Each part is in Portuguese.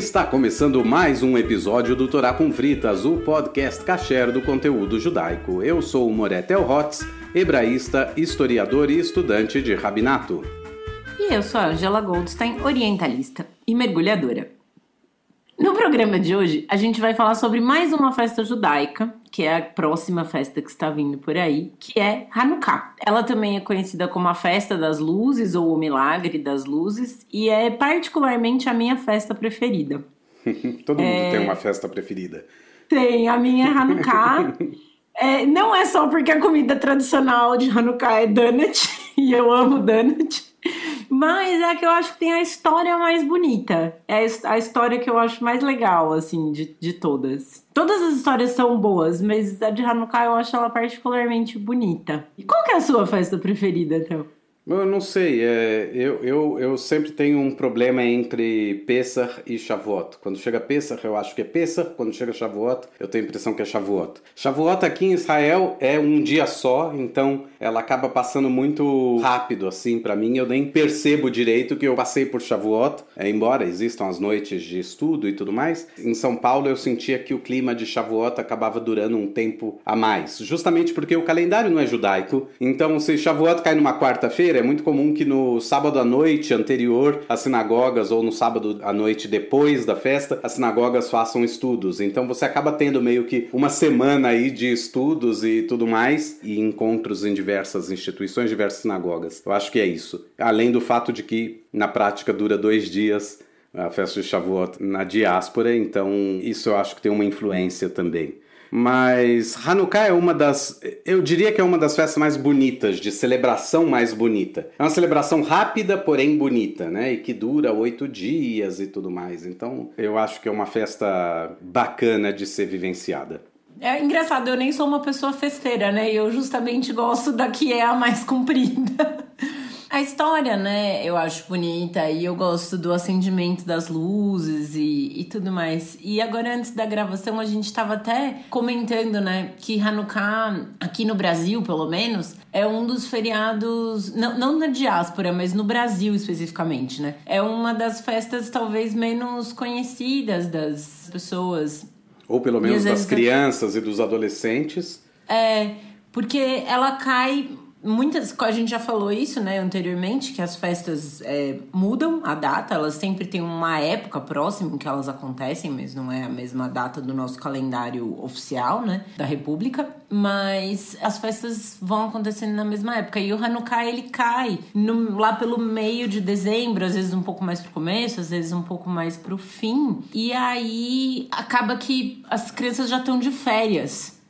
Está começando mais um episódio do Torá com Fritas, o podcast kasher do conteúdo judaico. Eu sou o Moretel Hotz, hebraísta, historiador e estudante de rabinato. E eu sou a Angela Goldstein, orientalista e mergulhadora. No programa de hoje, a gente vai falar sobre mais uma festa judaica, que é a próxima festa que está vindo por aí, que é Hanukkah. Ela também é conhecida como a Festa das Luzes ou o Milagre das Luzes, e é particularmente a minha festa preferida. Todo mundo é... tem uma festa preferida. Tem, a minha é Hanukkah. é, não é só porque a comida tradicional de Hanukkah é donut, e eu amo donut. Mas é que eu acho que tem a história mais bonita. É a história que eu acho mais legal, assim, de, de todas. Todas as histórias são boas, mas a de Hanukkah eu acho ela particularmente bonita. E qual que é a sua festa preferida, então? Eu não sei, é, eu, eu, eu sempre tenho um problema entre Pesach e Shavuot. Quando chega Pesach, eu acho que é Pesach, quando chega Shavuot, eu tenho a impressão que é Shavuot. Shavuot aqui em Israel é um dia só, então ela acaba passando muito rápido assim para mim, eu nem percebo direito que eu passei por Shavuot, é, embora existam as noites de estudo e tudo mais. Em São Paulo eu sentia que o clima de Shavuot acabava durando um tempo a mais, justamente porque o calendário não é judaico. Então se Shavuot cai numa quarta-feira, é muito comum que no sábado à noite anterior às sinagogas ou no sábado à noite depois da festa, as sinagogas façam estudos. Então você acaba tendo meio que uma semana aí de estudos e tudo mais e encontros em diversas instituições, diversas sinagogas. Eu acho que é isso. Além do fato de que na prática dura dois dias a festa de Shavuot na diáspora, então isso eu acho que tem uma influência também. Mas Hanukkah é uma das, eu diria que é uma das festas mais bonitas, de celebração mais bonita. É uma celebração rápida, porém bonita, né? E que dura oito dias e tudo mais. Então, eu acho que é uma festa bacana de ser vivenciada. É engraçado, eu nem sou uma pessoa festeira, né? Eu justamente gosto da que é a mais comprida. A história, né, eu acho bonita e eu gosto do acendimento das luzes e, e tudo mais. E agora, antes da gravação, a gente tava até comentando, né, que Hanukkah, aqui no Brasil, pelo menos, é um dos feriados, não, não na diáspora, mas no Brasil especificamente, né? É uma das festas talvez menos conhecidas das pessoas. Ou pelo menos das crianças e dos adolescentes. É, porque ela cai Muitas, a gente já falou isso, né, anteriormente, que as festas é, mudam a data, elas sempre têm uma época próxima em que elas acontecem, mas não é a mesma data do nosso calendário oficial, né, da República. Mas as festas vão acontecendo na mesma época. E o Hanukkah, ele cai no, lá pelo meio de dezembro, às vezes um pouco mais pro começo, às vezes um pouco mais pro fim. E aí acaba que as crianças já estão de férias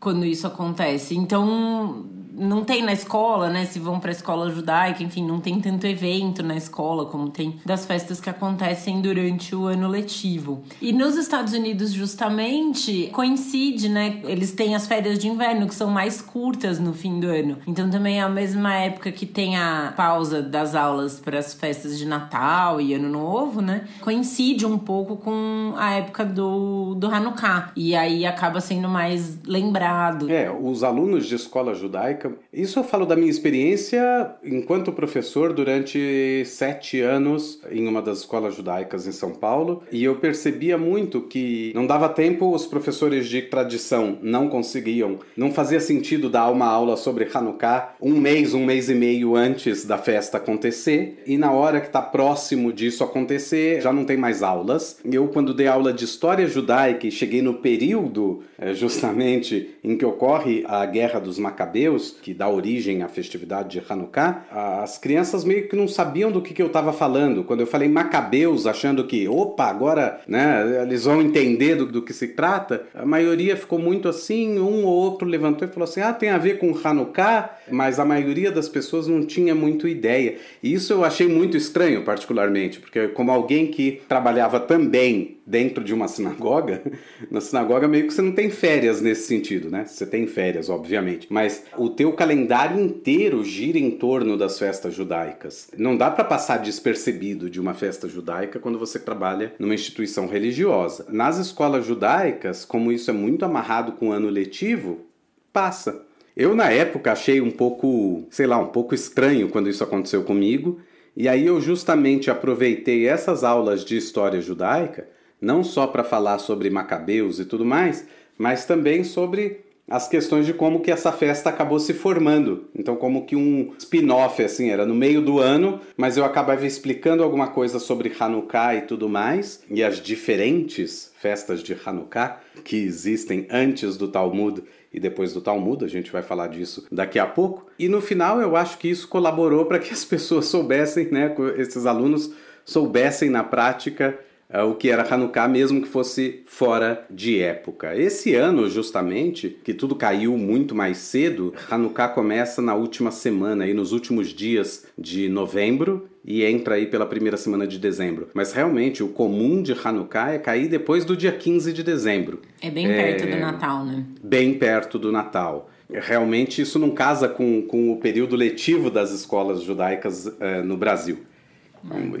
quando isso acontece. Então não tem na escola, né? Se vão para a escola judaica, enfim, não tem tanto evento na escola como tem das festas que acontecem durante o ano letivo. E nos Estados Unidos, justamente, coincide, né? Eles têm as férias de inverno que são mais curtas no fim do ano. Então também é a mesma época que tem a pausa das aulas para as festas de Natal e Ano Novo, né? Coincide um pouco com a época do, do Hanukkah. E aí acaba sendo mais lembrado. É, os alunos de escola judaica isso eu falo da minha experiência enquanto professor durante sete anos em uma das escolas judaicas em São Paulo, e eu percebia muito que não dava tempo, os professores de tradição não conseguiam, não fazia sentido dar uma aula sobre Hanukkah um mês, um mês e meio antes da festa acontecer, e na hora que está próximo disso acontecer, já não tem mais aulas. Eu, quando dei aula de história judaica e cheguei no período eh, justamente em que ocorre a Guerra dos Macabeus, que dá origem à festividade de Hanukkah, as crianças meio que não sabiam do que, que eu estava falando. Quando eu falei Macabeus, achando que, opa, agora né, eles vão entender do, do que se trata, a maioria ficou muito assim, um ou outro levantou e falou assim, ah, tem a ver com Hanukkah, mas a maioria das pessoas não tinha muito ideia. E isso eu achei muito estranho, particularmente, porque como alguém que trabalhava também dentro de uma sinagoga, na sinagoga meio que você não tem férias nesse sentido, né? Você tem férias, obviamente, mas o teu calendário inteiro gira em torno das festas judaicas. Não dá para passar despercebido de uma festa judaica quando você trabalha numa instituição religiosa. Nas escolas judaicas, como isso é muito amarrado com o ano letivo, passa. Eu na época achei um pouco, sei lá, um pouco estranho quando isso aconteceu comigo, e aí eu justamente aproveitei essas aulas de história judaica não só para falar sobre Macabeus e tudo mais, mas também sobre as questões de como que essa festa acabou se formando. Então, como que um spin-off, assim, era no meio do ano, mas eu acabava explicando alguma coisa sobre Hanukkah e tudo mais, e as diferentes festas de Hanukkah que existem antes do Talmud e depois do Talmud, a gente vai falar disso daqui a pouco. E no final, eu acho que isso colaborou para que as pessoas soubessem, né, esses alunos soubessem na prática o que era Hanukkah, mesmo que fosse fora de época. Esse ano, justamente, que tudo caiu muito mais cedo, Hanukkah começa na última semana, aí nos últimos dias de novembro e entra aí pela primeira semana de dezembro. Mas realmente o comum de Hanukkah é cair depois do dia 15 de dezembro. É bem perto é... do Natal, né? Bem perto do Natal. Realmente isso não casa com, com o período letivo das escolas judaicas é, no Brasil.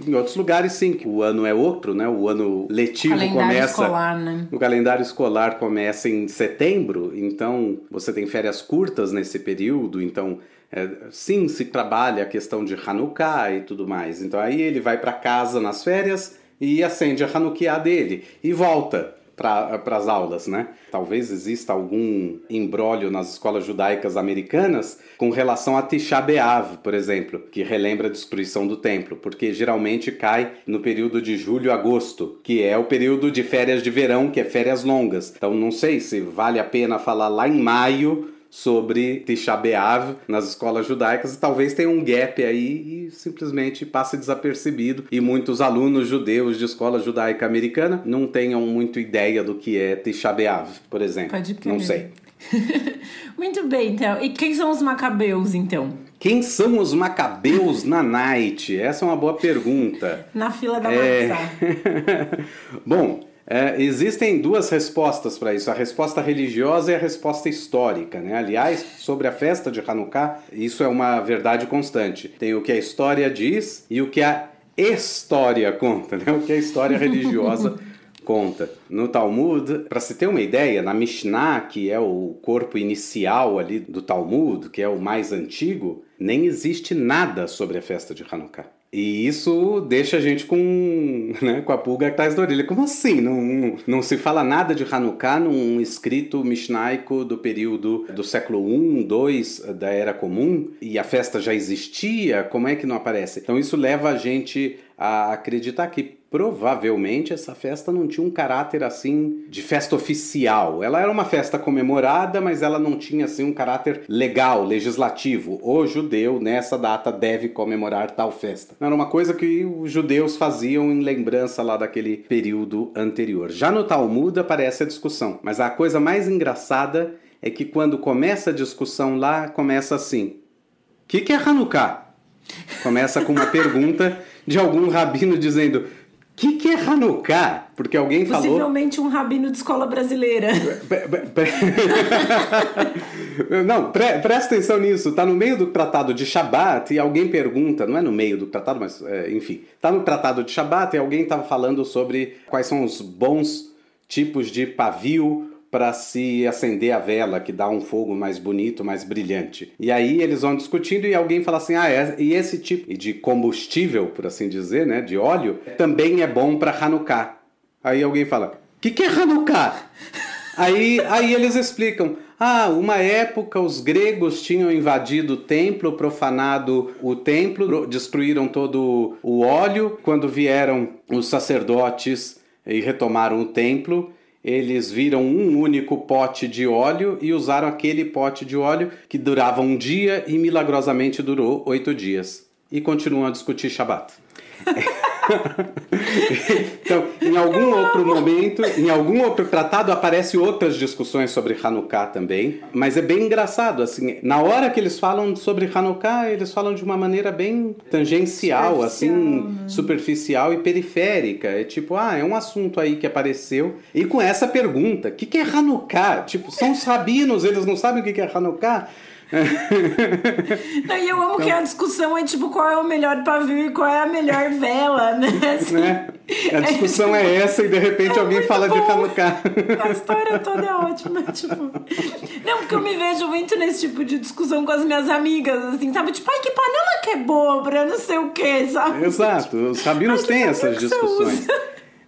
Em outros lugares, sim, o ano é outro, né? O ano letivo o começa. Escolar, né? O calendário escolar começa em setembro, então você tem férias curtas nesse período, então é, sim se trabalha a questão de Hanukkah e tudo mais. Então aí ele vai para casa nas férias e acende a Hanukkah dele e volta para as aulas, né? Talvez exista algum embrólio nas escolas judaicas americanas com relação a Tisha B'Av, por exemplo, que relembra a destruição do templo, porque geralmente cai no período de julho a agosto, que é o período de férias de verão, que é férias longas. Então não sei se vale a pena falar lá em maio sobre Tisha B'Av nas escolas judaicas e talvez tenha um gap aí e simplesmente passe desapercebido e muitos alunos judeus de escola judaica americana não tenham muito ideia do que é Tisha B'Av, por exemplo. Pode crer. Não sei. muito bem, então. E quem são os macabeus, então? Quem são os macabeus na Night? Essa é uma boa pergunta. Na fila da é... Bom, é, existem duas respostas para isso: a resposta religiosa e a resposta histórica. Né? Aliás, sobre a festa de Hanukkah, isso é uma verdade constante. Tem o que a história diz e o que a história conta, né? o que a história religiosa conta. No Talmud, para se ter uma ideia, na Mishnah, que é o corpo inicial ali do Talmud, que é o mais antigo, nem existe nada sobre a festa de Hanukkah. E isso deixa a gente com, né, com a pulga atrás da orelha. Como assim? Não, não se fala nada de Hanukkah num escrito mishnaico do período do século I, II da Era Comum? E a festa já existia? Como é que não aparece? Então isso leva a gente a acreditar que provavelmente essa festa não tinha um caráter assim de festa oficial. Ela era uma festa comemorada, mas ela não tinha assim um caráter legal, legislativo. O judeu nessa data deve comemorar tal festa. Não era uma coisa que os judeus faziam em lembrança lá daquele período anterior. Já no Talmud aparece a discussão, mas a coisa mais engraçada é que quando começa a discussão lá, começa assim: "O que, que é Hanukkah?" Começa com uma pergunta de algum rabino dizendo: que, que é Hanukkah? Porque alguém falou. Possivelmente um rabino de escola brasileira. não, pre presta atenção nisso. Está no meio do tratado de Shabat e alguém pergunta, não é no meio do tratado, mas é, enfim, está no tratado de Shabat e alguém estava falando sobre quais são os bons tipos de pavio para se acender a vela, que dá um fogo mais bonito, mais brilhante. E aí eles vão discutindo e alguém fala assim: ah, é, e esse tipo de combustível, por assim dizer, né, de óleo, também é bom para Hanukkah. Aí alguém fala: o que, que é Hanukkah? aí, aí eles explicam. Ah, uma época os gregos tinham invadido o templo, profanado o templo, destruíram todo o óleo. Quando vieram os sacerdotes e retomaram o templo, eles viram um único pote de óleo e usaram aquele pote de óleo que durava um dia e milagrosamente durou oito dias. E continuam a discutir Shabat. então, em algum outro momento, em algum outro tratado, aparecem outras discussões sobre Hanukkah também, mas é bem engraçado, assim, na hora que eles falam sobre Hanukkah, eles falam de uma maneira bem tangencial, assim, né? superficial e periférica. É tipo, ah, é um assunto aí que apareceu, e com essa pergunta, o que, que é Hanukkah? Tipo, são os rabinos, eles não sabem o que, que é Hanukkah? E eu amo então, que a discussão é tipo qual é o melhor pavio e qual é a melhor vela, né? Assim, né? A discussão é, é, essa e de repente é alguém fala bom. de Hanukkah. A história toda é ótima, tipo. Não, porque eu me vejo muito nesse tipo de discussão com as minhas amigas, assim, sabe? Tipo, ai, que panela que é boa pra não sei o que, sabe? Exato, os rabinos têm essas discussões.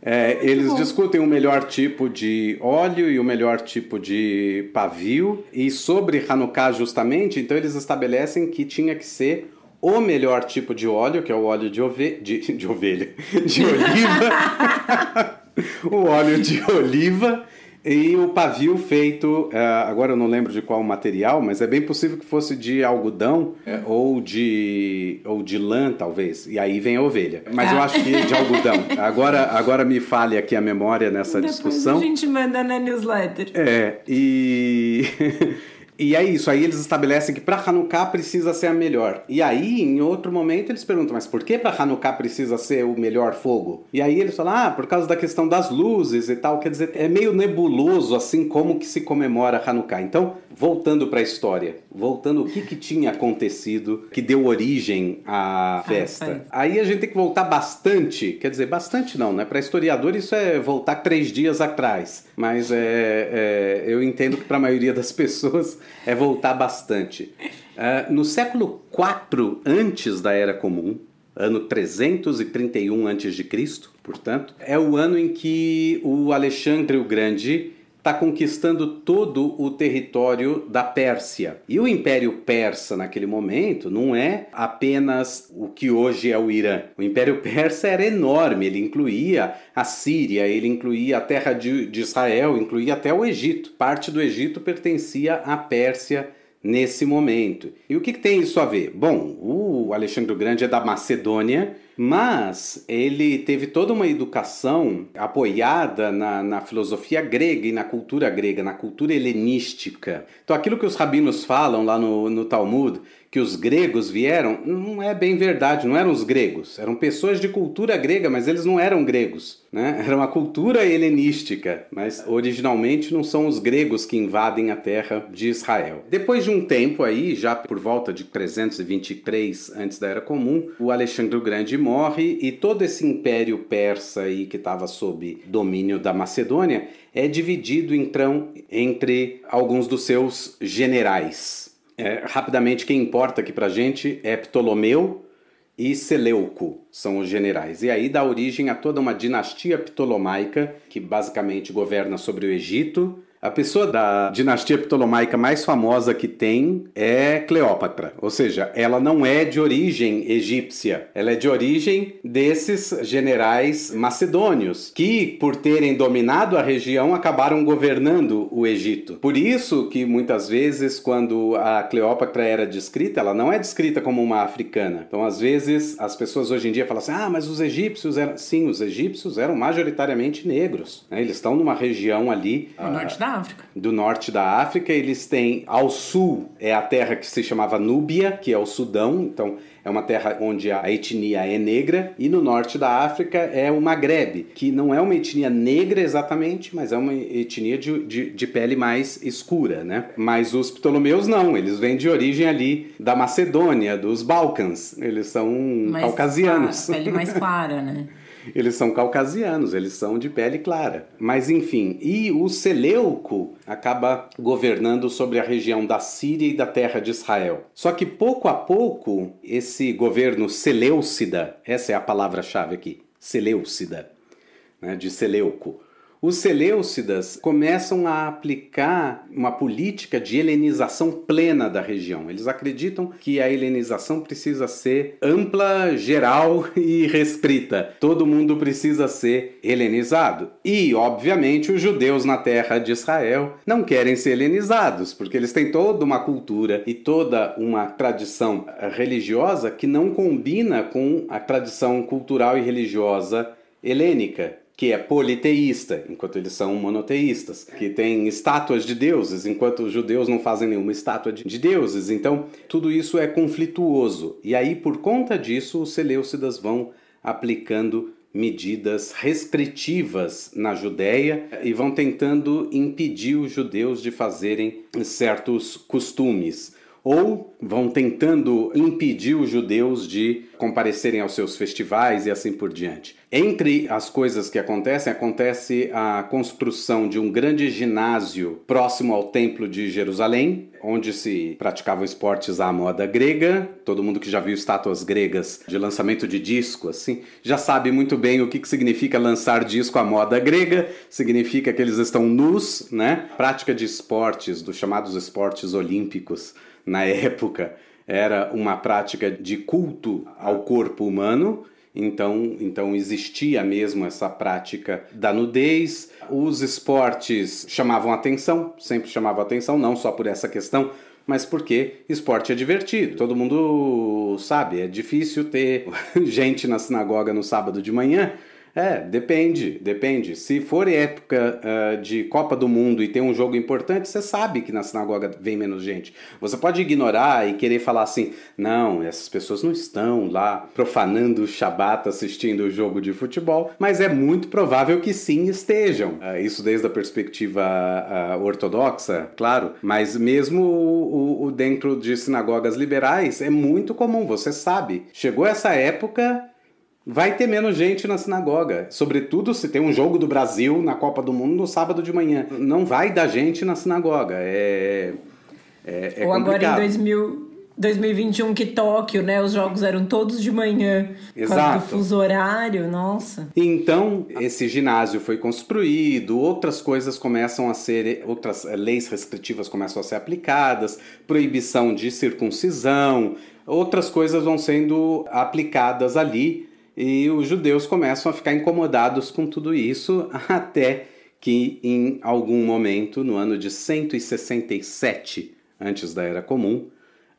É, eles discutem o melhor tipo de óleo e o melhor tipo de pavio. E sobre Hanukkah, justamente, então eles estabelecem que tinha que ser o melhor tipo de óleo, que é o óleo de, ove... de, de ovelha, de oliva. o óleo de oliva e o pavio feito, uh, agora eu não lembro de qual material, mas é bem possível que fosse de algodão é. ou, de, ou de lã, talvez. E aí vem a ovelha. Mas eu ah. acho que de algodão. Agora, agora me fale aqui a memória nessa Depois discussão. A gente manda na newsletter. É, e. E é isso, aí eles estabelecem que para Hanukkah precisa ser a melhor. E aí, em outro momento, eles perguntam, mas por que para Hanukkah precisa ser o melhor fogo? E aí eles falam, ah, por causa da questão das luzes e tal. Quer dizer, é meio nebuloso assim como que se comemora Hanukkah. Então, voltando para a história, voltando o que, que tinha acontecido que deu origem à festa. aí a gente tem que voltar bastante, quer dizer, bastante não, né? Para historiador isso é voltar três dias atrás. Mas é, é eu entendo que para a maioria das pessoas é voltar bastante. Uh, no século IV antes da Era Comum, ano 331 a.C., portanto, é o ano em que o Alexandre o Grande está conquistando todo o território da Pérsia. E o Império Persa, naquele momento, não é apenas o que hoje é o Irã. O Império Persa era enorme, ele incluía a Síria, ele incluía a terra de, de Israel, incluía até o Egito. Parte do Egito pertencia à Pérsia nesse momento. E o que, que, tem isso a ver? Bom, o Alexandre o Grande é da Macedônia, mas ele teve toda uma educação apoiada na, na filosofia grega e na cultura grega, na cultura helenística. Então, aquilo que os rabinos falam lá no, no Talmud, que os gregos vieram, não é bem verdade, não eram os gregos, eram pessoas de cultura grega, mas eles não eram gregos, né? Era uma cultura helenística, mas originalmente não são os gregos que invadem a terra de Israel. Depois de um tempo aí, já por volta de 323 antes da Era Comum, o Alexandre o Grande morre e todo esse império persa aí que estava sob domínio da Macedônia é dividido então entre alguns dos seus generais. É, rapidamente, quem importa aqui para gente é Ptolomeu e Seleuco, são os generais. E aí dá origem a toda uma dinastia ptolomaica que basicamente governa sobre o Egito, a pessoa da dinastia ptolomaica mais famosa que tem é Cleópatra, ou seja, ela não é de origem egípcia, ela é de origem desses generais macedônios que, por terem dominado a região, acabaram governando o Egito. Por isso que muitas vezes, quando a Cleópatra era descrita, ela não é descrita como uma africana. Então, às vezes, as pessoas hoje em dia falam assim: ah, mas os egípcios eram. Sim, os egípcios eram majoritariamente negros. Né? Eles estão numa região ali. No norte da África. Do norte da África, eles têm ao sul é a terra que se chamava Núbia, que é o Sudão, então é uma terra onde a etnia é negra, e no norte da África é o Maghreb, que não é uma etnia negra exatamente, mas é uma etnia de, de, de pele mais escura, né? Mas os Ptolomeus não, eles vêm de origem ali da Macedônia, dos Balcãs, eles são mais caucasianos. Clara, pele mais clara, né? Eles são caucasianos, eles são de pele clara. Mas enfim, e o Seleuco acaba governando sobre a região da Síria e da terra de Israel. Só que pouco a pouco, esse governo Seleucida, essa é a palavra-chave aqui, Seleucida, né, de Seleuco, os Seleucidas começam a aplicar uma política de helenização plena da região. Eles acreditam que a helenização precisa ser ampla, geral e restrita. Todo mundo precisa ser helenizado. E, obviamente, os judeus na terra de Israel não querem ser helenizados, porque eles têm toda uma cultura e toda uma tradição religiosa que não combina com a tradição cultural e religiosa helênica que é politeísta, enquanto eles são monoteístas, que tem estátuas de deuses, enquanto os judeus não fazem nenhuma estátua de, de deuses. Então, tudo isso é conflituoso. E aí, por conta disso, os Seleucidas vão aplicando medidas restritivas na Judéia e vão tentando impedir os judeus de fazerem certos costumes. Ou vão tentando impedir os judeus de comparecerem aos seus festivais e assim por diante. Entre as coisas que acontecem, acontece a construção de um grande ginásio próximo ao Templo de Jerusalém, onde se praticavam esportes à moda grega. Todo mundo que já viu estátuas gregas de lançamento de disco, assim, já sabe muito bem o que, que significa lançar disco à moda grega. Significa que eles estão nus, né? Prática de esportes, dos chamados esportes olímpicos na época era uma prática de culto ao corpo humano. Então, então existia mesmo essa prática da nudez. Os esportes chamavam atenção, sempre chamavam atenção, não só por essa questão, mas porque esporte é divertido. Todo mundo sabe, é difícil ter gente na sinagoga no sábado de manhã é, depende, depende. Se for época uh, de Copa do Mundo e tem um jogo importante, você sabe que na sinagoga vem menos gente. Você pode ignorar e querer falar assim: não, essas pessoas não estão lá profanando o Shabat assistindo o jogo de futebol, mas é muito provável que sim estejam. Uh, isso desde a perspectiva uh, ortodoxa, claro, mas mesmo o, o, dentro de sinagogas liberais é muito comum, você sabe. Chegou essa época, vai ter menos gente na sinagoga. Sobretudo se tem um jogo do Brasil na Copa do Mundo no sábado de manhã. Não vai dar gente na sinagoga. É, é, é Ou complicado. agora em 2000, 2021 que Tóquio, né? Os jogos eram todos de manhã. Exato. do fuso horário, nossa. Então, esse ginásio foi construído, outras coisas começam a ser, outras leis restritivas começam a ser aplicadas, proibição de circuncisão, outras coisas vão sendo aplicadas ali e os judeus começam a ficar incomodados com tudo isso até que em algum momento, no ano de 167 antes da Era Comum,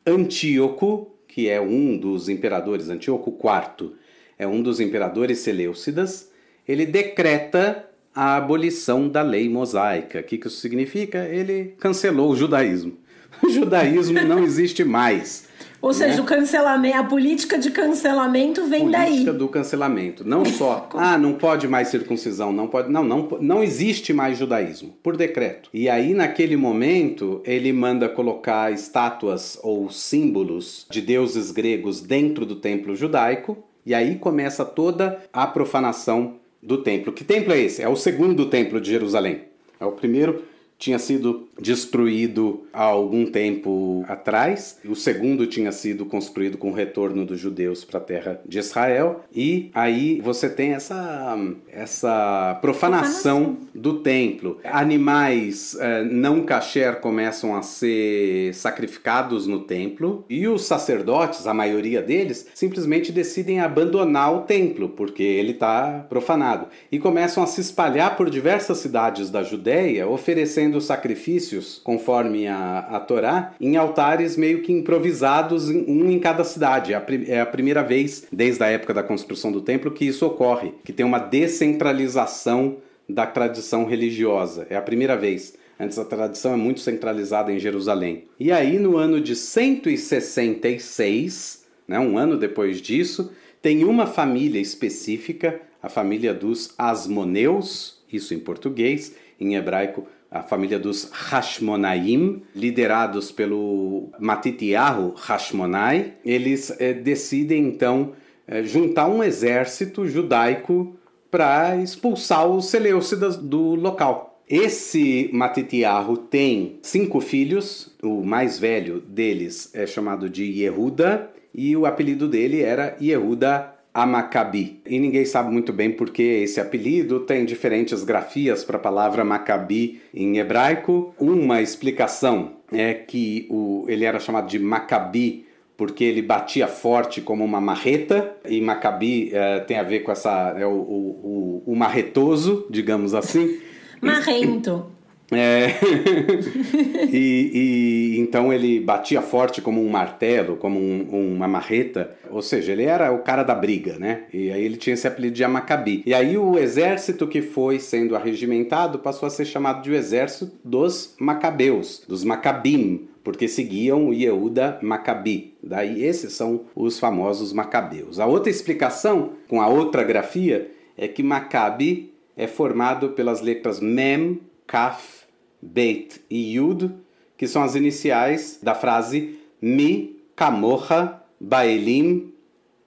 Antíoco, que é um dos imperadores, Antíoco IV, é um dos imperadores seleucidas, ele decreta a abolição da lei mosaica. O que isso significa? Ele cancelou o judaísmo. O judaísmo não existe mais. Ou seja, né? o cancelamento, a política de cancelamento vem política daí. Política do cancelamento. Não só, ah, não pode mais circuncisão, não pode. Não, não, não existe mais judaísmo, por decreto. E aí, naquele momento, ele manda colocar estátuas ou símbolos de deuses gregos dentro do templo judaico. E aí começa toda a profanação do templo. Que templo é esse? É o segundo templo de Jerusalém. É o primeiro tinha sido destruído há algum tempo atrás. O segundo tinha sido construído com o retorno dos judeus para a terra de Israel. E aí você tem essa, essa profanação, profanação. do templo. Animais eh, não kasher começam a ser sacrificados no templo. E os sacerdotes, a maioria deles, simplesmente decidem abandonar o templo porque ele está profanado. E começam a se espalhar por diversas cidades da Judéia, oferecendo sacrifícios, conforme a, a Torá, em altares meio que improvisados, um em cada cidade. É a, é a primeira vez, desde a época da construção do templo, que isso ocorre, que tem uma descentralização da tradição religiosa. É a primeira vez. Antes a tradição é muito centralizada em Jerusalém. E aí, no ano de 166, né, um ano depois disso, tem uma família específica, a família dos Asmoneus, isso em português, em hebraico a família dos Hashmonaim, liderados pelo Matitiyahu Hashmonai, eles é, decidem então é, juntar um exército judaico para expulsar os Seleucidas do local. Esse Matitiyahu tem cinco filhos, o mais velho deles é chamado de Yehuda e o apelido dele era Yehuda a Maccabi. E ninguém sabe muito bem por que esse apelido tem diferentes grafias para a palavra Maccabi em hebraico. Uma explicação é que o, ele era chamado de Maccabi porque ele batia forte como uma marreta, e Maccabi é, tem a ver com essa, é o, o, o, o marretoso, digamos assim. Marrento. É. e, e, então ele batia forte como um martelo, como um, uma marreta, ou seja, ele era o cara da briga, né? E aí ele tinha esse apelido de Amacabi. E aí o exército que foi sendo arregimentado passou a ser chamado de o exército dos Macabeus, dos Macabim, porque seguiam o Yehuda Maccabi. Daí esses são os famosos Macabeus. A outra explicação, com a outra grafia, é que Maccabi é formado pelas letras Mem, Kaf, Beit e Yud, que são as iniciais da frase Mi Kamocha Baelim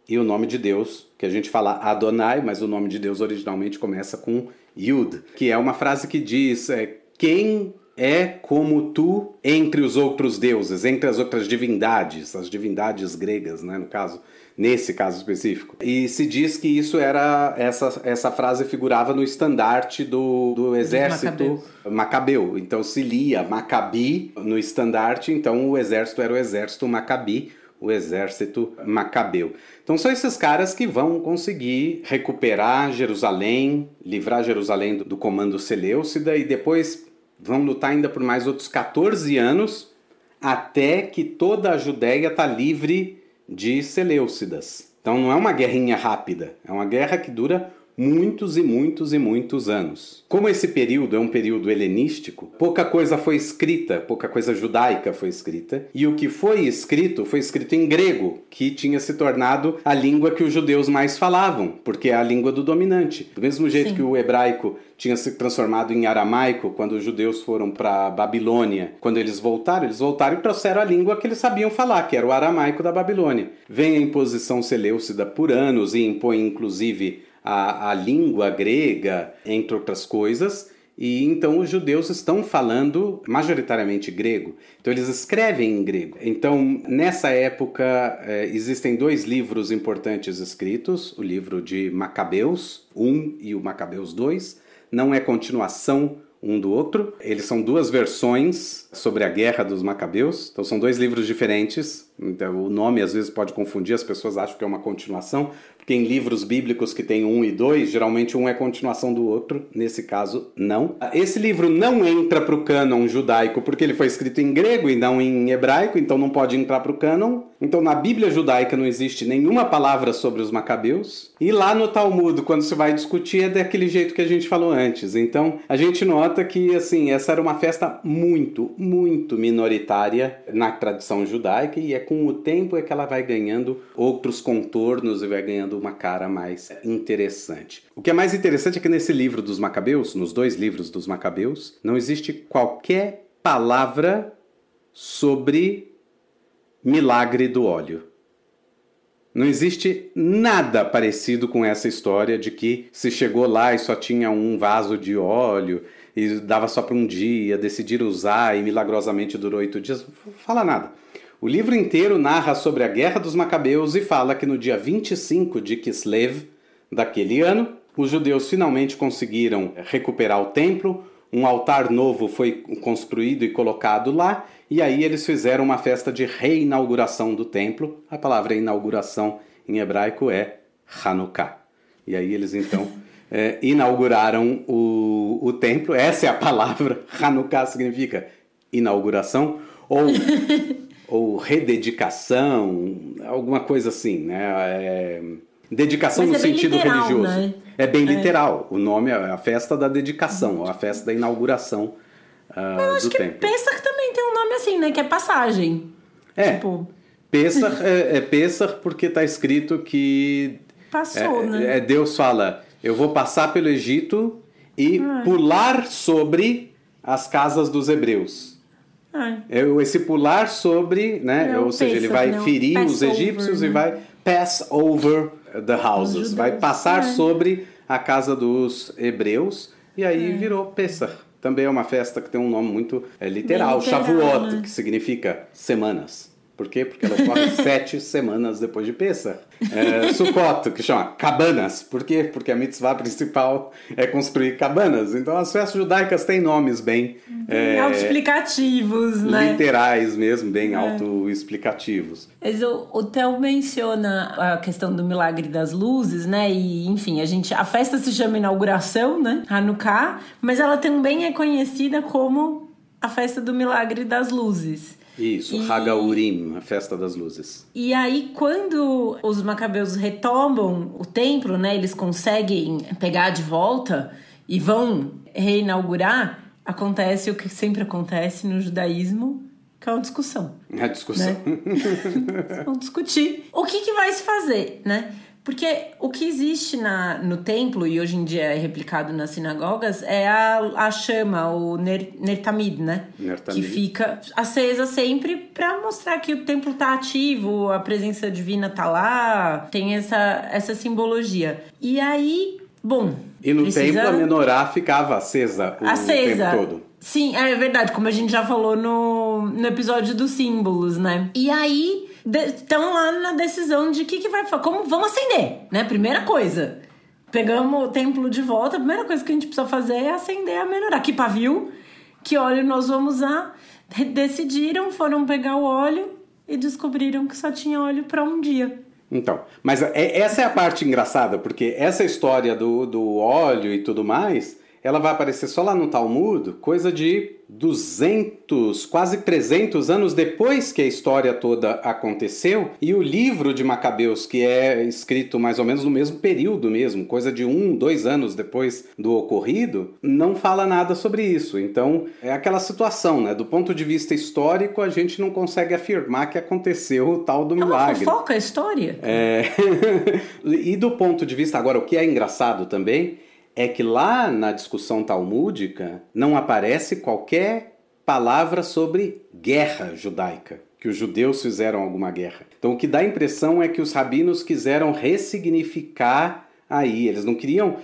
e o nome de Deus, que a gente fala Adonai, mas o nome de Deus originalmente começa com Yud, que é uma frase que diz é, quem é como tu entre os outros deuses, entre as outras divindades, as divindades gregas, né, no caso, nesse caso específico. E se diz que isso era essa, essa frase figurava no estandarte do, do exército macabeu. Então se lia Macabi no estandarte, então o exército era o exército Macabi, o exército macabeu. Então são esses caras que vão conseguir recuperar Jerusalém, livrar Jerusalém do, do comando Seleucida e depois vão lutar ainda por mais outros 14 anos até que toda a Judéia está livre de Seleucidas. Então não é uma guerrinha rápida, é uma guerra que dura muitos e muitos e muitos anos. Como esse período é um período helenístico, pouca coisa foi escrita, pouca coisa judaica foi escrita, e o que foi escrito foi escrito em grego, que tinha se tornado a língua que os judeus mais falavam, porque é a língua do dominante. Do mesmo jeito Sim. que o hebraico tinha se transformado em aramaico quando os judeus foram para Babilônia. Quando eles voltaram, eles voltaram e trouxeram a língua que eles sabiam falar, que era o aramaico da Babilônia. Vem a imposição seleucida por anos e impõe inclusive a, a língua grega, entre outras coisas, e então os judeus estão falando majoritariamente grego. Então eles escrevem em grego. Então nessa época eh, existem dois livros importantes escritos: o livro de Macabeus 1 e o Macabeus 2. Não é continuação um do outro. Eles são duas versões sobre a guerra dos Macabeus. Então são dois livros diferentes. Então o nome às vezes pode confundir, as pessoas acham que é uma continuação, porque em livros bíblicos que tem um e dois, geralmente um é continuação do outro, nesse caso, não. Esse livro não entra para o cânon judaico porque ele foi escrito em grego e não em hebraico, então não pode entrar para o cânon. Então na Bíblia judaica não existe nenhuma palavra sobre os macabeus. E lá no Talmud, quando se vai discutir, é daquele jeito que a gente falou antes. Então a gente nota que assim essa era uma festa muito, muito minoritária na tradição judaica e é com o tempo é que ela vai ganhando outros contornos e vai ganhando uma cara mais interessante. O que é mais interessante é que nesse livro dos Macabeus, nos dois livros dos Macabeus, não existe qualquer palavra sobre milagre do óleo. Não existe nada parecido com essa história de que se chegou lá e só tinha um vaso de óleo e dava só para um dia, decidiram usar e milagrosamente durou oito dias. Fala nada. O livro inteiro narra sobre a Guerra dos Macabeus e fala que no dia 25 de Kislev daquele ano, os judeus finalmente conseguiram recuperar o templo, um altar novo foi construído e colocado lá, e aí eles fizeram uma festa de reinauguração do templo. A palavra inauguração em hebraico é Hanukkah. E aí eles então é, inauguraram o, o templo. Essa é a palavra. Hanukkah significa inauguração ou ou rededicação, alguma coisa assim, né? É, dedicação Mas no é sentido literal, religioso. Né? É bem é. literal. O nome é a festa da dedicação, ou a festa da inauguração uh, do que templo. Pesach também tem um nome assim, né? Que é passagem. É. Tipo... É, é porque está escrito que Passou, é, né? É, Deus fala, eu vou passar pelo Egito e ah. pular sobre as casas dos hebreus. É, esse pular sobre, né? Não, ou seja, ele vai não, ferir os egípcios over, e né? vai pass over the houses, vai passar é. sobre a casa dos hebreus e aí é. virou Pesach. Também é uma festa que tem um nome muito é, literal, literal Shavuot, né? que significa semanas. Por quê? Porque ela ocorre sete semanas depois de Pesach. É, Sukkot, que chama cabanas. Por quê? Porque a mitzvah principal é construir cabanas. Então as festas judaicas têm nomes bem... Bem é, autoexplicativos, né? Literais mesmo, bem é. autoexplicativos. Mas o, o Theo menciona a questão do milagre das luzes, né? E, enfim, a gente... A festa se chama inauguração, né? Hanukkah. Mas ela também é conhecida como a festa do milagre das luzes. Isso, e... Hagaurim, a festa das luzes. E aí, quando os macabeus retomam o templo, né, eles conseguem pegar de volta e vão reinaugurar, acontece o que sempre acontece no judaísmo, que é uma discussão. A discussão. Né? Vão discutir o que, que vai se fazer, né? Porque o que existe na, no templo, e hoje em dia é replicado nas sinagogas, é a, a chama, o ner, nertamid, né? Nertamid. Que fica acesa sempre para mostrar que o templo tá ativo, a presença divina tá lá, tem essa, essa simbologia. E aí, bom. E no precisa... templo a menorá ficava acesa o acesa. tempo todo. Sim, é verdade, como a gente já falou no, no episódio dos símbolos, né? E aí estão lá na decisão de que, que vai como vamos acender, né? Primeira coisa. Pegamos o templo de volta, a primeira coisa que a gente precisa fazer é acender a menorá. Que pavio, que óleo nós vamos usar. Decidiram, foram pegar o óleo e descobriram que só tinha óleo para um dia. Então, mas é, essa é a parte engraçada, porque essa história do, do óleo e tudo mais, ela vai aparecer só lá no Talmud, coisa de 200, quase 300 anos depois que a história toda aconteceu, e o livro de Macabeus, que é escrito mais ou menos no mesmo período mesmo, coisa de um, dois anos depois do ocorrido, não fala nada sobre isso. Então é aquela situação, né? Do ponto de vista histórico, a gente não consegue afirmar que aconteceu o tal do milagre. É uma fofoca a história. É... e do ponto de vista, agora, o que é engraçado também é que lá na discussão talmúdica não aparece qualquer palavra sobre guerra judaica, que os judeus fizeram alguma guerra. Então o que dá a impressão é que os rabinos quiseram ressignificar aí. Eles não queriam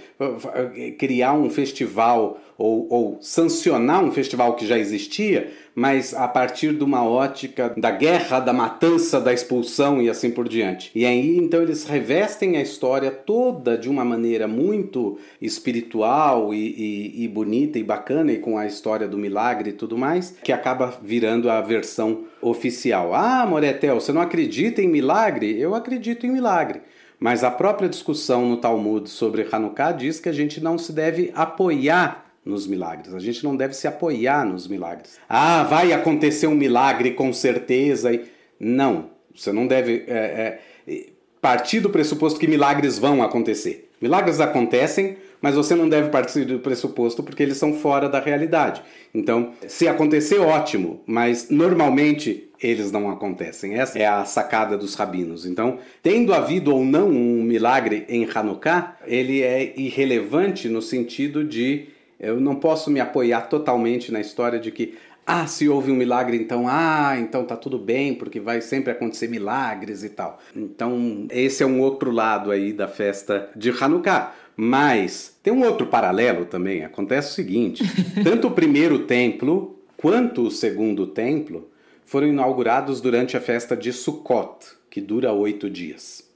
criar um festival ou, ou, sancionar um festival que já existia, mas a partir de uma ótica da guerra, da matança, da expulsão e assim por diante. E aí então eles revestem a história toda de uma maneira muito espiritual e, e, e bonita e bacana, e com a história do milagre e tudo mais, que acaba virando a versão oficial. Ah, Moretel, você não acredita em milagre? Eu acredito em milagre. Mas a própria discussão no Talmud sobre Hanukkah diz que a gente não se deve apoiar nos milagres. A gente não deve se apoiar nos milagres. Ah, vai acontecer um milagre com certeza. Não, você não deve é, é, partir do pressuposto que milagres vão acontecer. Milagres acontecem, mas você não deve partir do pressuposto porque eles são fora da realidade. Então, se acontecer, ótimo, mas normalmente eles não acontecem. Essa é a sacada dos rabinos. Então, tendo havido ou não um milagre em Hanukkah, ele é irrelevante no sentido de eu não posso me apoiar totalmente na história de que ah, se houve um milagre, então, ah, então tá tudo bem, porque vai sempre acontecer milagres e tal. Então, esse é um outro lado aí da festa de Hanukkah. Mas tem um outro paralelo também. Acontece o seguinte: tanto o primeiro templo quanto o segundo templo foram inaugurados durante a festa de Sukkot, que dura oito dias.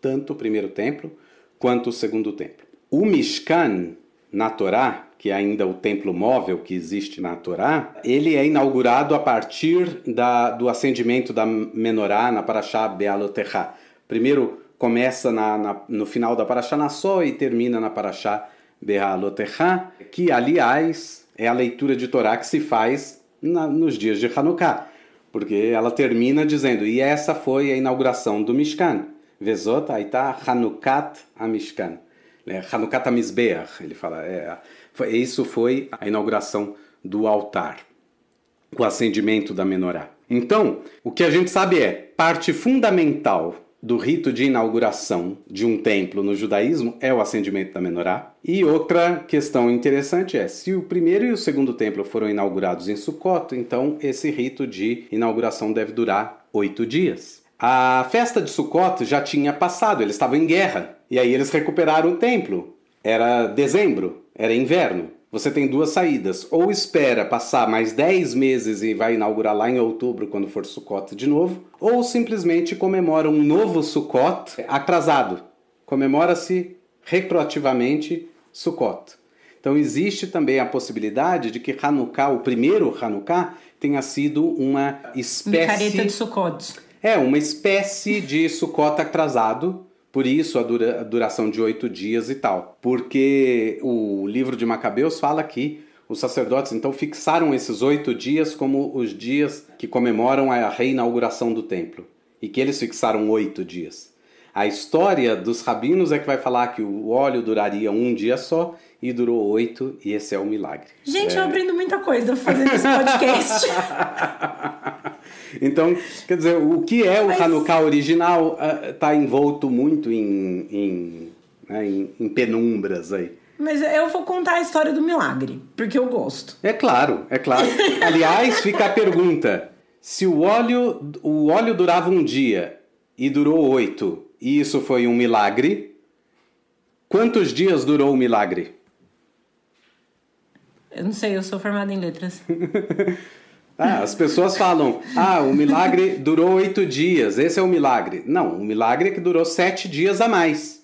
Tanto o primeiro templo quanto o segundo templo. O Mishkan, na Torá, que é ainda o templo móvel que existe na Torá, ele é inaugurado a partir da, do acendimento da menorá na Parashá Bealotecha. Primeiro começa na, na, no final da Parashá Nassó e termina na Parashá Bealotecha, que aliás é a leitura de Torá que se faz na, nos dias de Hanukkah, porque ela termina dizendo, e essa foi a inauguração do Mishkan. Vezot Aita Hanukat Amishkan. É, Hanukat Amizbeach, ele fala. É, isso foi a inauguração do altar, o acendimento da menorá. Então, o que a gente sabe é parte fundamental do rito de inauguração de um templo no judaísmo é o acendimento da menorá. E outra questão interessante é: se o primeiro e o segundo templo foram inaugurados em Sukkot, então esse rito de inauguração deve durar oito dias. A festa de Sukkot já tinha passado, eles estavam em guerra. E aí eles recuperaram o templo. Era dezembro, era inverno. Você tem duas saídas. Ou espera passar mais 10 meses e vai inaugurar lá em outubro, quando for Sukkot de novo, ou simplesmente comemora um novo Sukkot atrasado. Comemora-se retroativamente Sukkot. Então existe também a possibilidade de que Hanukkah, o primeiro Hanukkah, tenha sido uma espécie. Micareta de Sukkot. É, uma espécie de Sukkot atrasado, por isso a, dura, a duração de oito dias e tal. Porque o livro de Macabeus fala que os sacerdotes então fixaram esses oito dias como os dias que comemoram a reinauguração do templo. E que eles fixaram oito dias. A história dos rabinos é que vai falar que o óleo duraria um dia só e durou oito, e esse é o milagre. Gente, é... eu aprendo muita coisa fazendo esse podcast. Então, quer dizer, o que é o Mas... Hanukkah original está ah, envolto muito em, em, né, em, em penumbras aí. Mas eu vou contar a história do milagre, porque eu gosto. É claro, é claro. Aliás, fica a pergunta: se o óleo, o óleo durava um dia e durou oito, e isso foi um milagre, quantos dias durou o milagre? Eu não sei, eu sou formada em letras. ah, as pessoas falam: ah, o milagre durou oito dias, esse é o milagre. Não, o milagre é que durou sete dias a mais.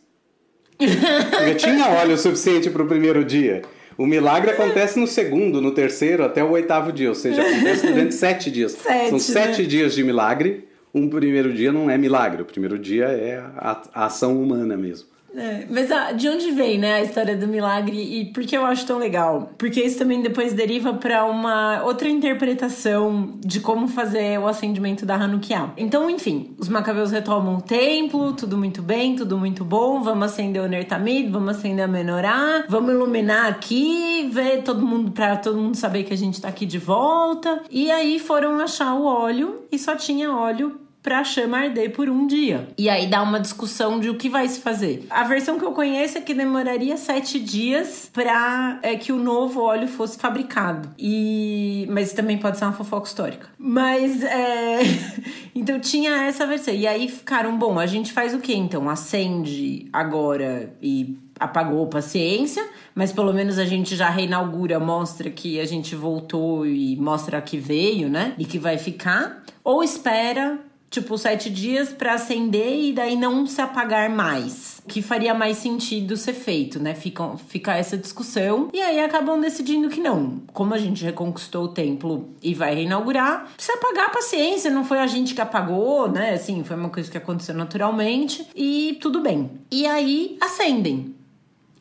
Porque tinha óleo suficiente para o primeiro dia. O milagre acontece no segundo, no terceiro, até o oitavo dia, ou seja, acontece durante sete dias. Sete, São sete né? dias de milagre. Um primeiro dia não é milagre, o primeiro dia é a, a ação humana mesmo. É, mas a, de onde vem, né, a história do milagre e por que eu acho tão legal? Porque isso também depois deriva para uma outra interpretação de como fazer o acendimento da Hanukkah. Então, enfim, os macabeus retomam o templo, tudo muito bem, tudo muito bom, vamos acender o Nertamid, vamos acender a Menorá, vamos iluminar aqui, ver todo mundo, para todo mundo saber que a gente tá aqui de volta. E aí foram achar o óleo e só tinha óleo para a chama arder por um dia. E aí dá uma discussão de o que vai se fazer. A versão que eu conheço é que demoraria sete dias para é, que o novo óleo fosse fabricado. E mas também pode ser uma fofoca histórica. Mas é... então tinha essa versão. E aí ficaram bom. A gente faz o que então? Acende agora e apagou paciência, mas pelo menos a gente já reinaugura, mostra que a gente voltou e mostra que veio, né? E que vai ficar. Ou espera tipo, sete dias para acender e daí não se apagar mais. Que faria mais sentido ser feito, né? Fica, fica essa discussão. E aí acabam decidindo que não. Como a gente reconquistou o templo e vai reinaugurar, precisa apagar a paciência. Não foi a gente que apagou, né? Assim, foi uma coisa que aconteceu naturalmente. E tudo bem. E aí acendem.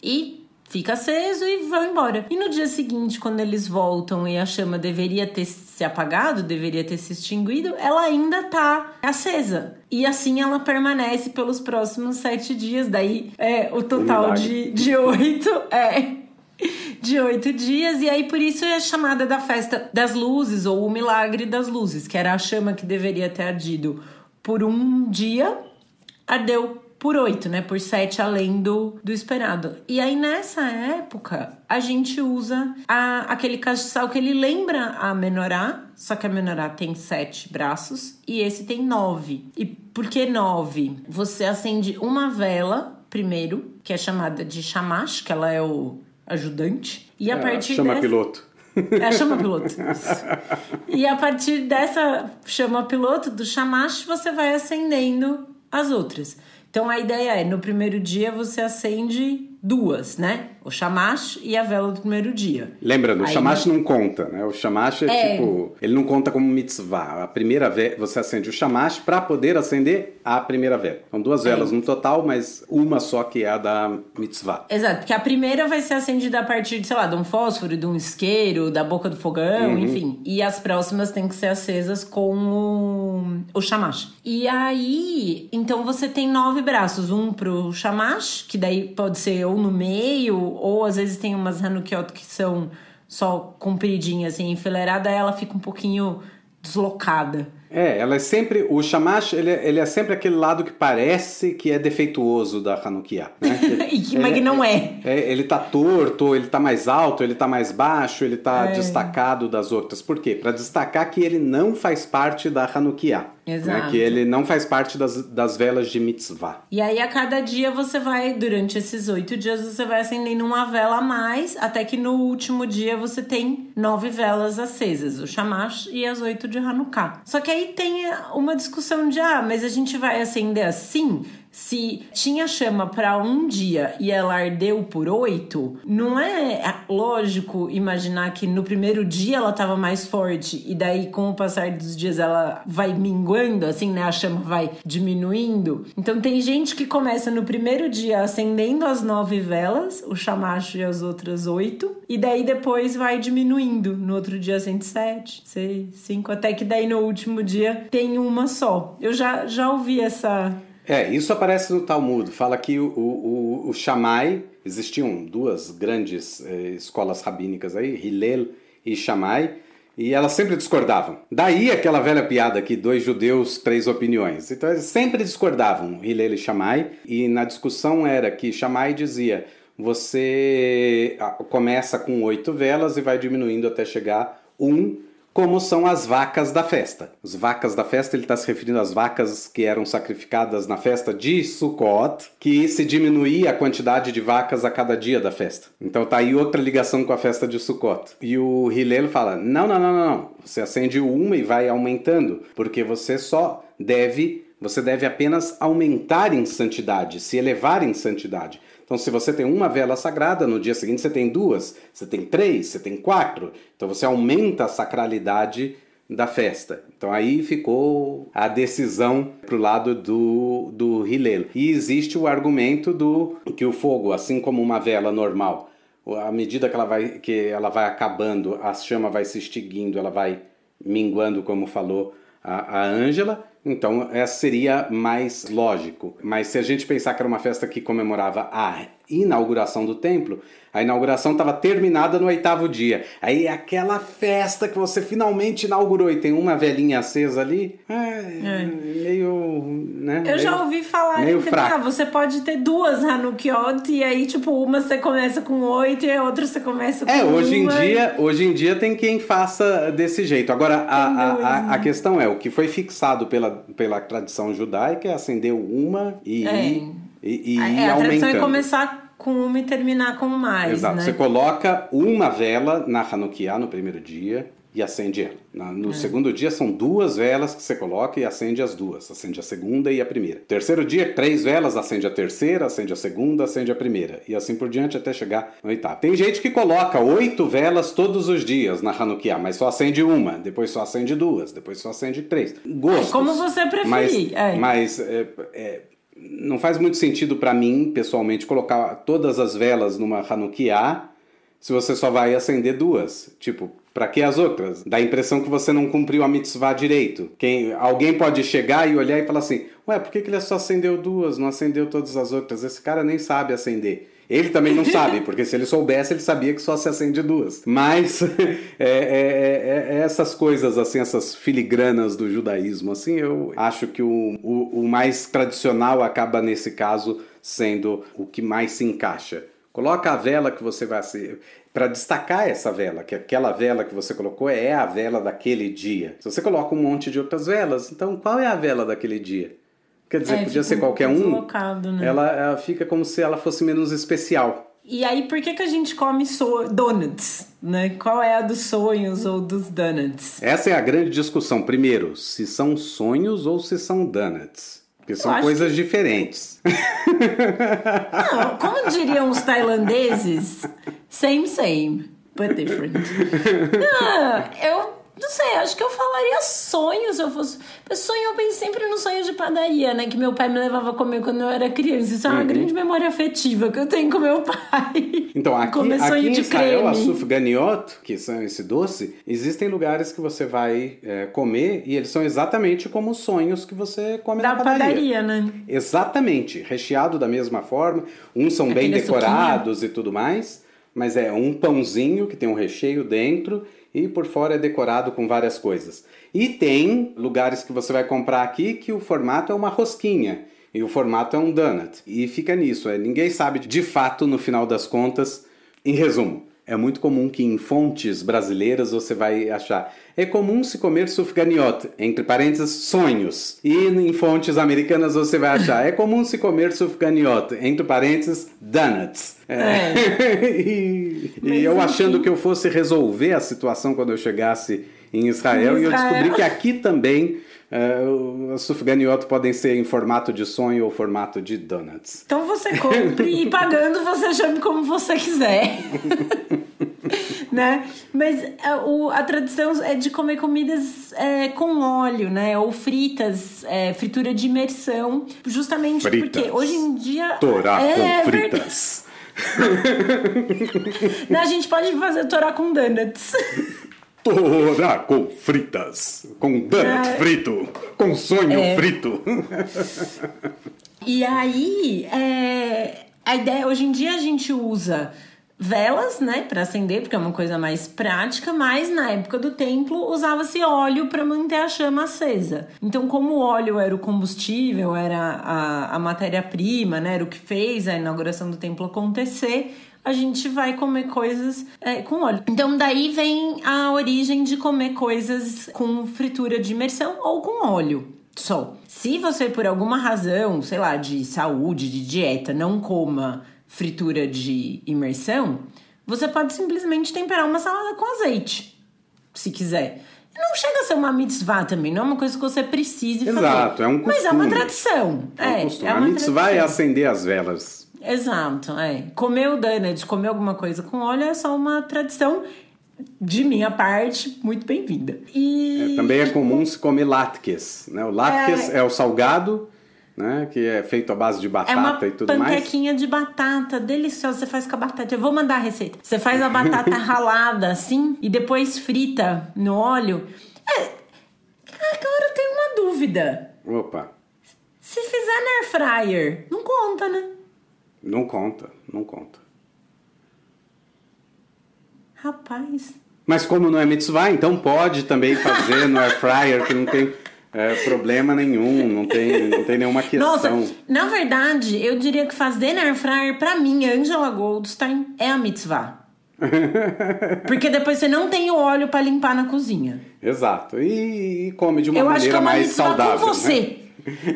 E fica aceso e vão embora. E no dia seguinte, quando eles voltam e a chama deveria ter se apagado, deveria ter se extinguido, ela ainda tá acesa. E assim ela permanece pelos próximos sete dias. Daí é o total de, de oito. É de oito dias, e aí por isso é chamada da festa das luzes, ou o milagre das luzes, que era a chama que deveria ter ardido por um dia, ardeu por oito, né? Por sete além do, do esperado. E aí nessa época a gente usa a, aquele castiçal que ele lembra a menorá, só que a menorá tem sete braços e esse tem nove. E por que nove? Você acende uma vela primeiro, que é chamada de chamash, que ela é o ajudante. E a é, partir chama dessa... piloto. É a chama piloto. e a partir dessa chama piloto do chamash, você vai acendendo as outras. Então a ideia é, no primeiro dia você acende duas, né? O chamash e a vela do primeiro dia. Lembrando, o chamash não conta, né? O chamash é, é, tipo, ele não conta como mitzvah. A primeira vela, você acende o chamash para poder acender a primeira vela. São duas é. velas é. no total, mas uma só que é a da mitzvah. Exato, porque a primeira vai ser acendida a partir de, sei lá, de um fósforo, de um isqueiro, da boca do fogão, uhum. enfim. E as próximas têm que ser acesas com o, o chamash. E aí, então você tem nove braços, um pro chamash, que daí pode ser ou no meio, ou às vezes tem umas Hanukkot que são só compridinhas, assim, enfileirada, ela fica um pouquinho deslocada. É, ela é sempre. O Shamash, ele, é, ele é sempre aquele lado que parece que é defeituoso da Hanukkah. Né? Mas que não é. é. Ele tá torto, ele tá mais alto, ele tá mais baixo, ele tá é. destacado das outras. Por quê? Para destacar que ele não faz parte da Hanukkah. Exato. Né? Que ele não faz parte das, das velas de mitzvah. E aí, a cada dia você vai, durante esses oito dias, você vai acendendo uma vela a mais, até que no último dia você tem nove velas acesas, o Shamash e as oito de Hanukkah. Só que aí tem uma discussão de, ah, mas a gente vai acender assim? Se tinha chama para um dia e ela ardeu por oito, não é lógico imaginar que no primeiro dia ela estava mais forte e daí com o passar dos dias ela vai minguando, assim, né? A chama vai diminuindo. Então tem gente que começa no primeiro dia acendendo as nove velas, o chamacho e as outras oito, e daí depois vai diminuindo. No outro dia acende sete, seis, cinco, até que daí no último dia tem uma só. Eu já, já ouvi essa é, isso aparece no Talmud. Fala que o, o, o Shammai, existiam duas grandes eh, escolas rabínicas aí, Hillel e Shammai, E elas sempre discordavam. Daí aquela velha piada que dois judeus, três opiniões. Então eles sempre discordavam, Hillel e Shammai. E na discussão era que Shammai dizia: você ah, começa com oito velas e vai diminuindo até chegar um como são as vacas da festa. As vacas da festa, ele está se referindo às vacas que eram sacrificadas na festa de Sukkot, que se diminuía a quantidade de vacas a cada dia da festa. Então tá aí outra ligação com a festa de Sukkot. E o Hillel fala: não, não, não, não, não. Você acende uma e vai aumentando, porque você só deve, você deve apenas aumentar em santidade, se elevar em santidade. Então, se você tem uma vela sagrada, no dia seguinte você tem duas, você tem três, você tem quatro. Então, você aumenta a sacralidade da festa. Então, aí ficou a decisão para o lado do, do Hillel. E existe o argumento do que o fogo, assim como uma vela normal, à medida que ela vai, que ela vai acabando, a chama vai se extinguindo, ela vai minguando, como falou a Ângela então, essa seria mais lógico. Mas se a gente pensar que era uma festa que comemorava a inauguração do templo, a inauguração estava terminada no oitavo dia. Aí aquela festa que você finalmente inaugurou e tem uma velhinha acesa ali, é, é. meio. Né, Eu meio, já ouvi falar meio que fraco. ah, você pode ter duas Hanukkot e aí, tipo, uma você começa com oito e a outra você começa com É, hoje em dia, hoje em dia tem quem faça desse jeito. Agora, a, a, a, né? a questão é, o que foi fixado pela, pela tradição judaica é acender uma e, É. ir- e, e ir É, a tradição aumentando. é começar com uma e terminar com mais, Exato. né? Você coloca uma vela na Hanukkah no primeiro dia e acende ela. Na- É. No segundo dia são duas velas que você coloca e acende as duas. Acende a segunda e a primeira. Terceiro dia, três velas, acende a terceira, acende a segunda, acende a primeira. E assim por diante até chegar no oitavo. Tem gente que coloca oito velas todos os dias na Hanukkah, mas só acende uma, depois só acende duas, depois só acende três. Gostos. como você preferir, Mas, é. mas é, é, não faz muito sentido para mim, pessoalmente, colocar todas as velas numa Hanukkah se você só vai acender duas. Tipo, para que as outras? Dá a impressão que você não cumpriu a mitzvah direito. Quem, alguém pode chegar e olhar e falar assim: Ué, por que, que ele só acendeu duas, não acendeu todas as outras? Esse cara nem sabe acender. Ele também não sabe, porque se ele soubesse, ele sabia que só se acende duas. Mas é, é- é- é essas coisas, assim, essas filigranas do judaísmo, assim, eu acho que o, o, o mais tradicional acaba, nesse caso, sendo o que mais se encaixa. Coloca a vela que você vai ser. Para destacar essa vela, que aquela vela que você colocou é a vela daquele dia. Se você coloca um monte de outras velas, então qual é a vela daquele dia? Quer dizer, É, podia ser um qualquer um. né? Ela, ela fica como se ela fosse menos especial. E aí, por que, que a gente come so donuts? Né? Qual é a dos sonhos ou dos donuts? Essa é a grande discussão. Primeiro, se são sonhos ou se são donuts. Porque são coisas diferentes. Não, como diriam os tailandeses, same, same, but different. Não, eu não sei, acho que eu falaria sonhos se eu fosse. Eu sonho, eu penso sempre no sonho de padaria, né? Que meu pai me levava a comer quando eu era criança. Isso é uma Uhum. grande memória afetiva que eu tenho com meu pai. Então, aqui, Comer aqui sonho em de Israel, a creme. sufganiot, que são esse doce, existem lugares que você vai é, comer e eles são exatamente como os sonhos que você come Da na padaria. padaria, né? Exatamente, recheado da mesma forma. Uns são bem Aquele decorados e tudo mais, mas é um pãozinho que tem um recheio dentro e por fora é decorado com várias coisas. E tem lugares que você vai comprar aqui que o formato é uma rosquinha e o formato é um donut. E fica nisso, é, ninguém sabe de fato no final das contas. Em resumo, é muito comum que em fontes brasileiras você vai achar. É comum se comer sufganiot, entre parênteses, sonhos. E em fontes americanas você vai achar. É comum se comer sufganiot, entre parênteses, donuts. É. e Mas, e eu achando que eu fosse resolver a situação quando eu chegasse em Israel, Em e eu Israel. descobri que aqui também é, os sufganiot podem ser em formato de sonho ou formato de donuts. Então você compre e pagando você chame como você quiser. né? Mas a, o- a tradição é de comer comidas é, com óleo, né? Ou fritas, é, fritura de imersão. Justamente Fritas. porque hoje em dia. Torá é, com fritas. Não, a gente pode fazer torá com donuts. Torá com fritas. Com donut É. frito. Com sonho É. frito. E aí, é, a ideia, hoje em dia a gente usa velas, né, para acender, porque é uma coisa mais prática, mas na época do templo usava-se óleo para manter a chama acesa. Então, como o óleo era o combustível, era a, a matéria-prima, né, era o que fez a inauguração do templo acontecer, a gente vai comer coisas é, com óleo. Então, daí vem a origem de comer coisas com fritura de imersão ou com óleo. Só. Se você, por alguma razão, sei lá, de saúde, de dieta, não coma fritura de imersão, você pode simplesmente temperar uma salada com azeite, se quiser. Não chega a ser uma mitzvah também, não é uma coisa que você precise Exato, fazer. Exato, é um costume. Mas é uma tradição. É, um é, costume. é a uma mitzvah tradição. é acender as velas. Exato, é. Comer o donut, comer alguma coisa com óleo é só uma tradição de minha parte, muito bem-vinda. E É, também é comum se comer latkes, né? O latkes é, o salgado, né? Que é feito à base de batata É uma e tudo mais. panquequinha de batata, deliciosa. Você faz com a batata. Eu vou mandar a receita. Você faz a batata ralada assim e depois frita no óleo. É, agora eu tenho uma dúvida. Opa, Se fizer na air fryer, não conta, né? Não conta, não conta. Rapaz. Mas como não é mitzvah, então pode também fazer no air fryer, que não tem é, problema nenhum, não tem, não tem nenhuma questão. Nossa, na verdade, eu diria que fazer na air fryer, pra mim, Angela Goldstein, é a mitzvah. Porque depois você não tem o óleo pra limpar na cozinha. Exato. E, come de uma eu acho que maneira é uma mais mitzvah saudável. com você. Né?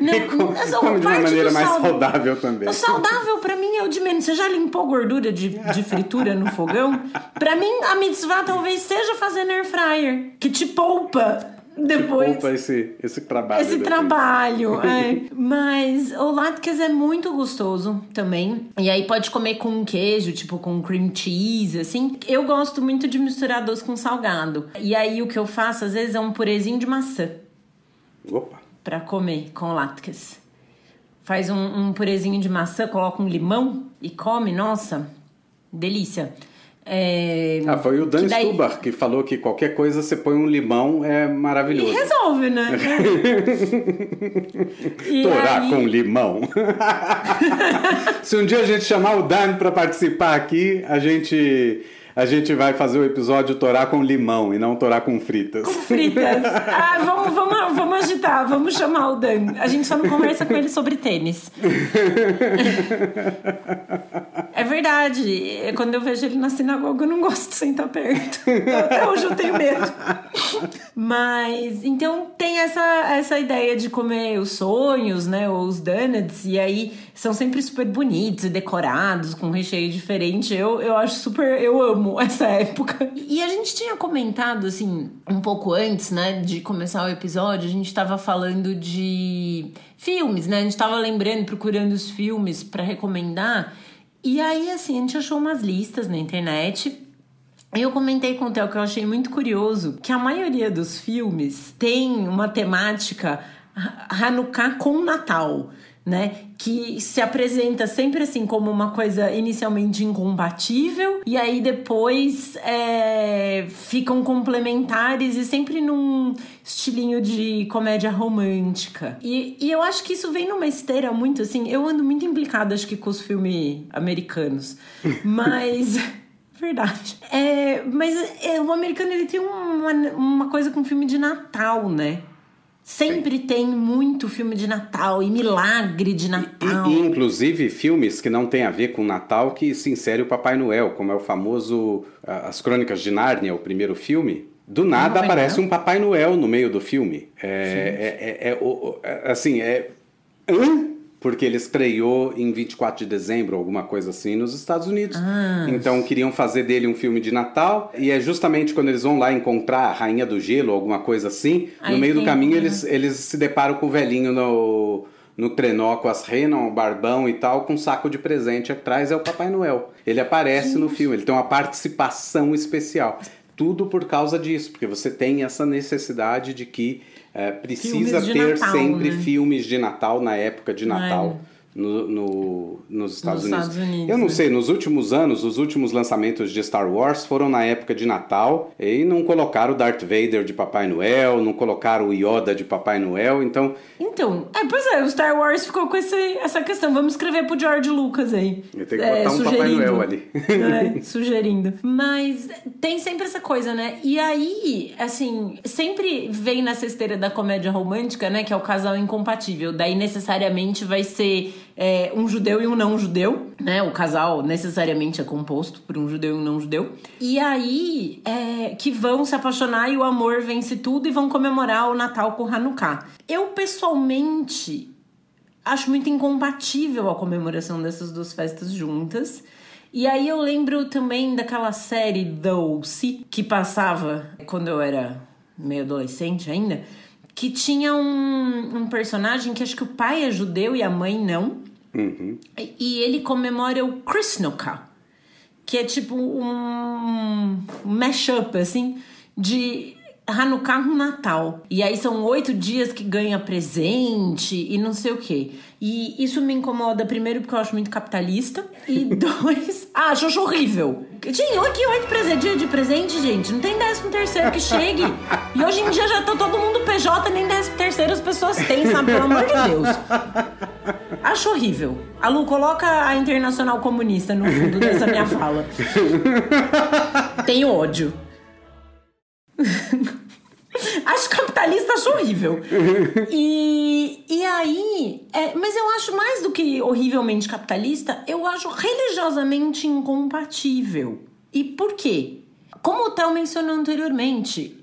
Não, E come, mas, ó, come de uma parte maneira mais sal- saudável também. O saudável pra mim é o de menos. Você já limpou gordura de, de fritura no fogão? Pra mim, a mitzvah talvez seja fazer air fryer, que te poupa depois. Poupa esse, esse trabalho. Esse depois. trabalho, é. Mas o latkes é muito gostoso também. E aí pode comer com queijo, tipo com cream cheese, assim. Eu gosto muito de misturar doce com salgado. E aí o que eu faço às vezes é um purezinho de maçã Opa. Pra comer com latkes. Faz um, um purezinho de maçã, coloca um limão e come, nossa, delícia. É, Ah, foi o Dan que daí- Stubar que falou que qualquer coisa você põe um limão é E maravilhoso. resolve, né? E Torar aí- com limão. Se um dia a gente chamar o Dan para participar aqui, a gente a gente vai fazer o episódio Torar com limão e não Torar com fritas. fritas. Ah, vamos, vamos, vamos agitar, vamos chamar o Dan. A gente só não conversa com ele sobre tênis. É verdade. Quando eu vejo ele na sinagoga, eu não gosto de sentar perto. Até hoje eu tenho medo. Mas, então, tem essa, essa ideia de comer os sonhos, né? Ou os donuts. E aí, são sempre super bonitos e decorados, com recheio diferente. Eu, eu acho super... Eu amo essa época. E a gente tinha comentado, assim, um pouco antes, né? De começar o episódio, a gente tava falando de filmes, né? A gente tava lembrando, procurando os filmes pra recomendar. E aí, assim, a gente achou umas listas na internet. Eu comentei com o Theo que eu achei muito curioso que a maioria dos filmes tem uma temática Ha- Hanukkah com Natal, né? Que se apresenta sempre assim como uma coisa inicialmente incompatível e aí depois é, ficam complementares e sempre num estilinho de comédia romântica. E, e eu acho que isso vem numa esteira muito assim. Eu ando muito implicada, acho que com os filmes americanos, mas. Verdade. É, mas é, o americano ele tem uma, uma coisa com filme de Natal, né? Sempre tem muito filme de Natal e milagre de Natal. E, e, inclusive filmes que não tem a ver com Natal que se insere o Papai Noel, como é o famoso ah, As Crônicas de Nárnia, o primeiro filme. Do nada Papai aparece um Papai Noel no meio do filme. É, é, é- é- assim, é. Hã? Porque ele estreou em 24 de dezembro, alguma coisa assim, nos Estados Unidos. Ah. Então queriam fazer dele um filme de Natal. E é justamente quando eles vão lá encontrar a Rainha do Gelo, alguma coisa assim. No meio do caminho eles, eles se deparam com o velhinho no, no trenó com as renas, o barbão e tal, com um saco de presente atrás é o Papai Noel. Ele aparece no filme, ele tem uma participação especial. Tudo por causa disso, porque você tem essa necessidade de que eh, precisa ter Natal, sempre né? filmes de Natal na época de Natal no, no nos, Estados, nos Unidos. Estados Unidos. Eu não né? sei, nos últimos anos, os últimos lançamentos de Star Wars foram na época de Natal e não colocaram o Darth Vader de Papai Noel, não colocaram o Yoda de Papai Noel, então Então, é, pois é, o Star Wars ficou com esse, essa questão. Vamos escrever pro George Lucas aí. Eu tenho que É, botar um Papai sugerindo. Noel ali. É, sugerindo. Mas tem sempre essa coisa, né? E aí, assim, sempre vem nessa esteira da comédia romântica, né? Que é o casal incompatível. Daí necessariamente vai ser é, um judeu e um não judeu, né? O casal necessariamente é composto por um judeu e um não judeu. E aí, é, que vão se apaixonar e o amor vence tudo e vão comemorar o Natal com Hanukkah. Eu, pessoalmente, acho muito incompatível a comemoração dessas duas festas juntas. E aí eu lembro também daquela série Dulce que passava quando eu era meio adolescente ainda, que tinha um, um personagem que acho que o pai é judeu e a mãe não. E- E ele comemora o Krishnoka, que é tipo um mashup, assim, de Hanukkah com Natal. E aí são oito dias que ganha presente e não sei o quê. E isso me incomoda, primeiro, porque eu acho muito capitalista. E dois, ah, acho, horrível. Gente, olha que oito presente, dia de presente, gente. Não tem décimo terceiro que chegue. E hoje em dia já tá todo mundo PJ, nem décimo terceiro as pessoas têm, sabe? Pelo amor de Deus. Acho horrível. A Lu, coloca a Internacional Comunista no fundo dessa minha fala. Tenho ódio. acho capitalista, acho horrível. E, e aí, é, mas eu acho mais do que horrivelmente capitalista, eu acho religiosamente incompatível. E por quê? Como o Theo mencionou anteriormente,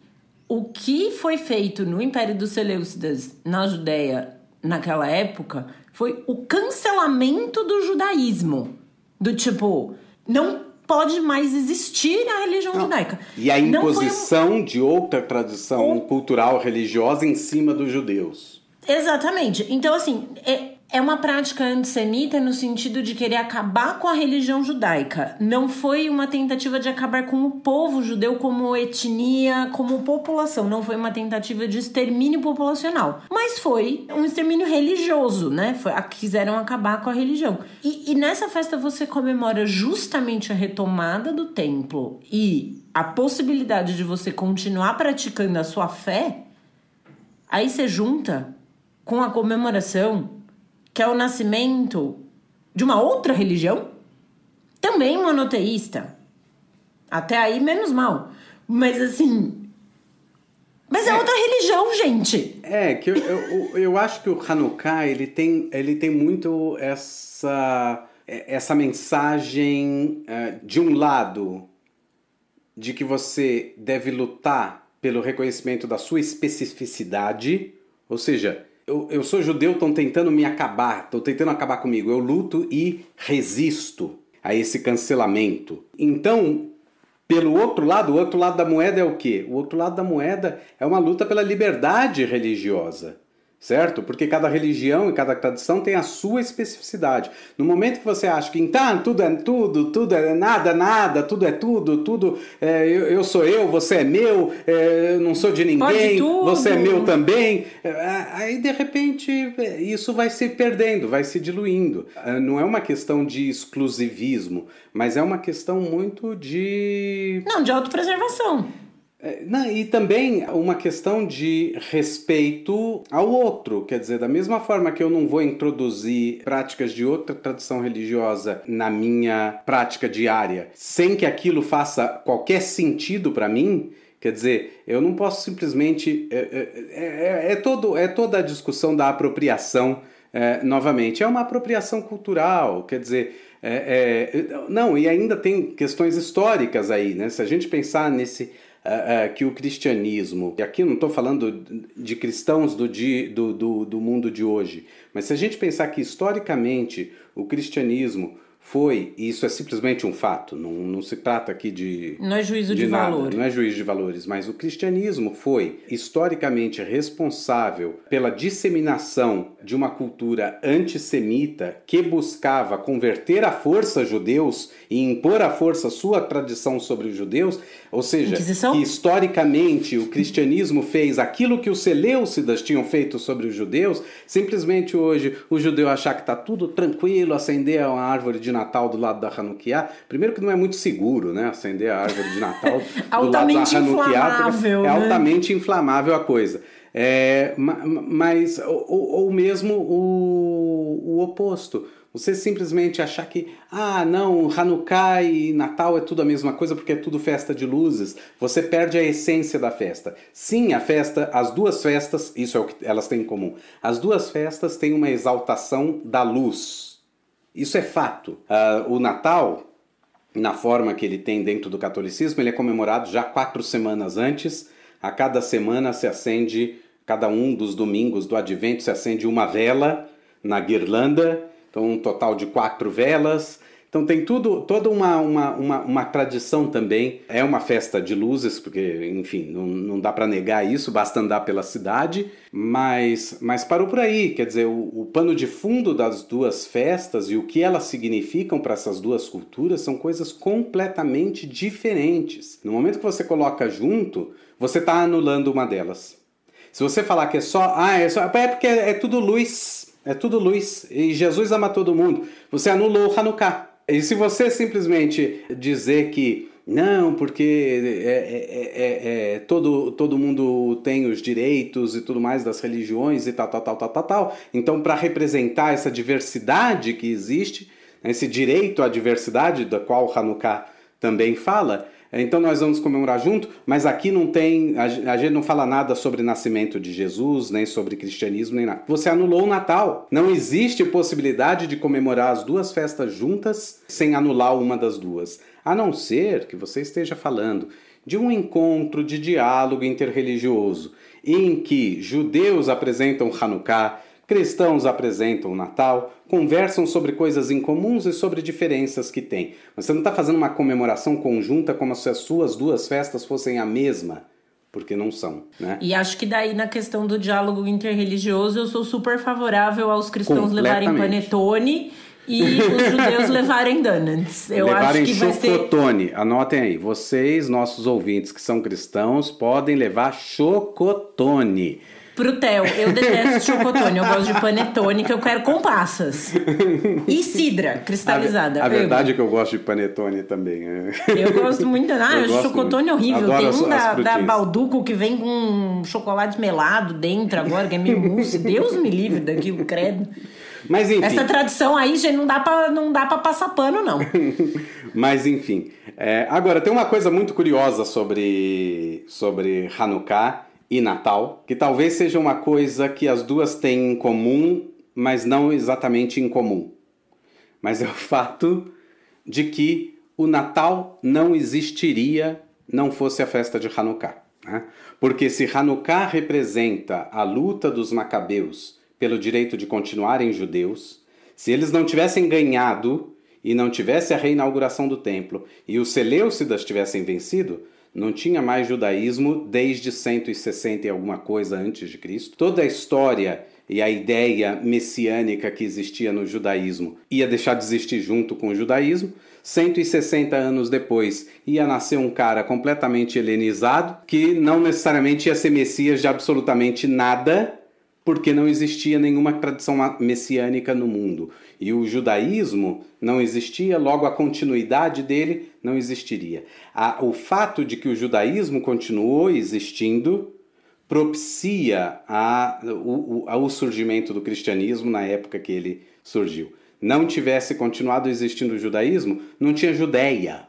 o que foi feito no Império dos Seleucidas na Judéia naquela época foi o cancelamento do judaísmo. Do tipo, não pode mais existir a religião judaica. E a Não foi um- imposição de outra tradição cultural religiosa em cima dos judeus. Exatamente. Então, assim, é, é uma prática antissemita no sentido de querer acabar com a religião judaica. Não foi uma tentativa de acabar com o povo judeu como etnia, como população. Não foi uma tentativa de extermínio populacional. Mas foi um extermínio religioso, né? Foi, quiseram acabar com a religião. E, e nessa festa você comemora justamente a retomada do templo e a possibilidade de você continuar praticando a sua fé. Aí você junta com a comemoração, que é o nascimento de uma outra religião, também monoteísta. Até aí, menos mal. Mas assim. Mas é, outra religião, gente. É, que eu, eu, eu acho que o Hanukkah, ele tem, ele tem muito essa, essa mensagem, eh, de um lado, de que você deve lutar pelo reconhecimento da sua especificidade, ou seja, eu, eu sou judeu, estão tentando me acabar, estão tentando acabar comigo, eu luto e resisto a esse cancelamento. Então, pelo outro lado, o outro lado da moeda é o quê? O outro lado da moeda é uma luta pela liberdade religiosa, certo? Porque cada religião e cada tradição tem a sua especificidade. No momento que você acha que então tudo é tudo, tudo é nada, nada, tudo é tudo, tudo é, eu, eu sou eu, você é meu, é, eu não sou de ninguém, você é meu também. É, Aí de repente é, isso vai se perdendo, vai se diluindo. É, Não é uma questão de exclusivismo, mas é uma questão muito de Não, de autopreservação. É, não, e também uma questão de respeito ao outro. Quer dizer, da mesma forma que eu não vou introduzir práticas de outra tradição religiosa na minha prática diária, sem que aquilo faça qualquer sentido para mim. Quer dizer, eu não posso simplesmente. É, é, é, é todo, é toda a discussão da apropriação, é, novamente. É uma apropriação cultural, quer dizer. é, é, não, e ainda tem questões históricas aí, né? Se a gente pensar nesse ah, ah, que o cristianismo, e aqui não estou falando de cristãos do, di- do, do, do mundo de hoje, mas se a gente pensar que historicamente o cristianismo foi, e isso é simplesmente um fato, não, não se trata aqui de. Não é juízo de, de nada, valor. Não é juízo de valores, mas o cristianismo foi historicamente responsável pela disseminação de uma cultura antissemita que buscava converter à força judeus e impor à força sua tradição sobre os judeus, ou seja, Inquisição? que historicamente o cristianismo fez aquilo que os Seleucidas tinham feito sobre os judeus, simplesmente hoje o judeu achar que está tudo tranquilo, acender uma árvore de Natal do lado da Hanukkah, primeiro que não é muito seguro, né? Acender a árvore de Natal do lado da Hanukkah, é né? altamente inflamável a coisa. É, mas, ou, ou mesmo o, o oposto. Você simplesmente achar que, ah, não, Hanukkah e Natal é tudo a mesma coisa porque é tudo festa de luzes, você perde a essência da festa. Sim, a festa, as duas festas, isso é o que elas têm em comum. As duas festas têm uma exaltação da luz. Isso é fato. Uh, o Natal, na forma que ele tem dentro do catolicismo, ele é comemorado já quatro semanas antes. A cada semana se acende, cada um dos domingos do advento se acende uma vela na guirlanda. Então, um total de quatro velas. Então tem tudo, toda uma, uma, uma, uma, tradição também. É uma festa de luzes, porque, enfim, não, não dá para negar isso, basta andar pela cidade, mas, mas parou por aí. Quer dizer, o, o pano de fundo das duas festas e o que elas significam para essas duas culturas são coisas completamente diferentes. No momento que você coloca junto, você está anulando uma delas. Se você falar que é só, ah, é, só, é porque é, é tudo luz, é tudo luz, e Jesus ama todo mundo, você anulou o Hanukkah. E se você simplesmente dizer que não, porque é, é, é, é, todo, todo mundo tem os direitos e tudo mais das religiões e tal, tal, tal, tal, tal, tal. Então, para representar essa diversidade que existe, esse direito à diversidade, da qual Hanukkah também fala, então nós vamos comemorar junto, mas aqui não tem, a gente não fala nada sobre nascimento de Jesus, nem sobre cristianismo, nem nada. Você anulou o Natal. Não existe possibilidade de comemorar as duas festas juntas sem anular uma das duas. A não ser que você esteja falando de um encontro de diálogo interreligioso em que judeus apresentam Hanukkah, cristãos apresentam o Natal, conversam sobre coisas incomuns e sobre diferenças que têm. Mas você não está fazendo uma comemoração conjunta como se as suas duas festas fossem a mesma. Porque não são, né? E acho que daí na questão do diálogo interreligioso eu sou super favorável aos cristãos levarem panetone e os judeus levarem donuts. Eu levarem acho que chocotone. Ser... Anotem aí. Vocês, nossos ouvintes que são cristãos, podem levar chocotone. Pro Theo, eu detesto chocotone, eu gosto de panetone, que eu quero com passas. E cidra cristalizada. A, a verdade é que eu gosto de panetone também. É. Eu gosto muito. Ah, o chocotone é horrível. Adoro Tem um as, da, as da Balduco que vem com chocolate melado dentro agora, que é meio mousse. Deus me livre daquilo, credo. Mas enfim. Essa tradição aí, gente, não dá pra, não dá pra passar pano, não. Mas enfim. É, agora, tem uma coisa muito curiosa sobre, sobre Hanukkah e Natal, que talvez seja uma coisa que as duas têm em comum, mas não exatamente em comum. Mas é o fato de que o Natal não existiria não fosse a festa de Hanukkah. Né? Porque se Hanukkah representa a luta dos macabeus pelo direito de continuarem judeus, se eles não tivessem ganhado e não tivesse a reinauguração do templo e os Seleucidas tivessem vencido, não tinha mais judaísmo desde 160 e alguma coisa antes de Cristo. Toda a história e a ideia messiânica que existia no judaísmo ia deixar de existir junto com o judaísmo. 160 anos depois ia nascer um cara completamente helenizado que não necessariamente ia ser messias de absolutamente nada, porque não existia nenhuma tradição messiânica no mundo. E o judaísmo não existia, logo a continuidade dele não existiria. o fato de que o judaísmo continuou existindo propicia a, o, o surgimento do cristianismo na época que ele surgiu. Não tivesse continuado existindo o judaísmo, não tinha Judéia.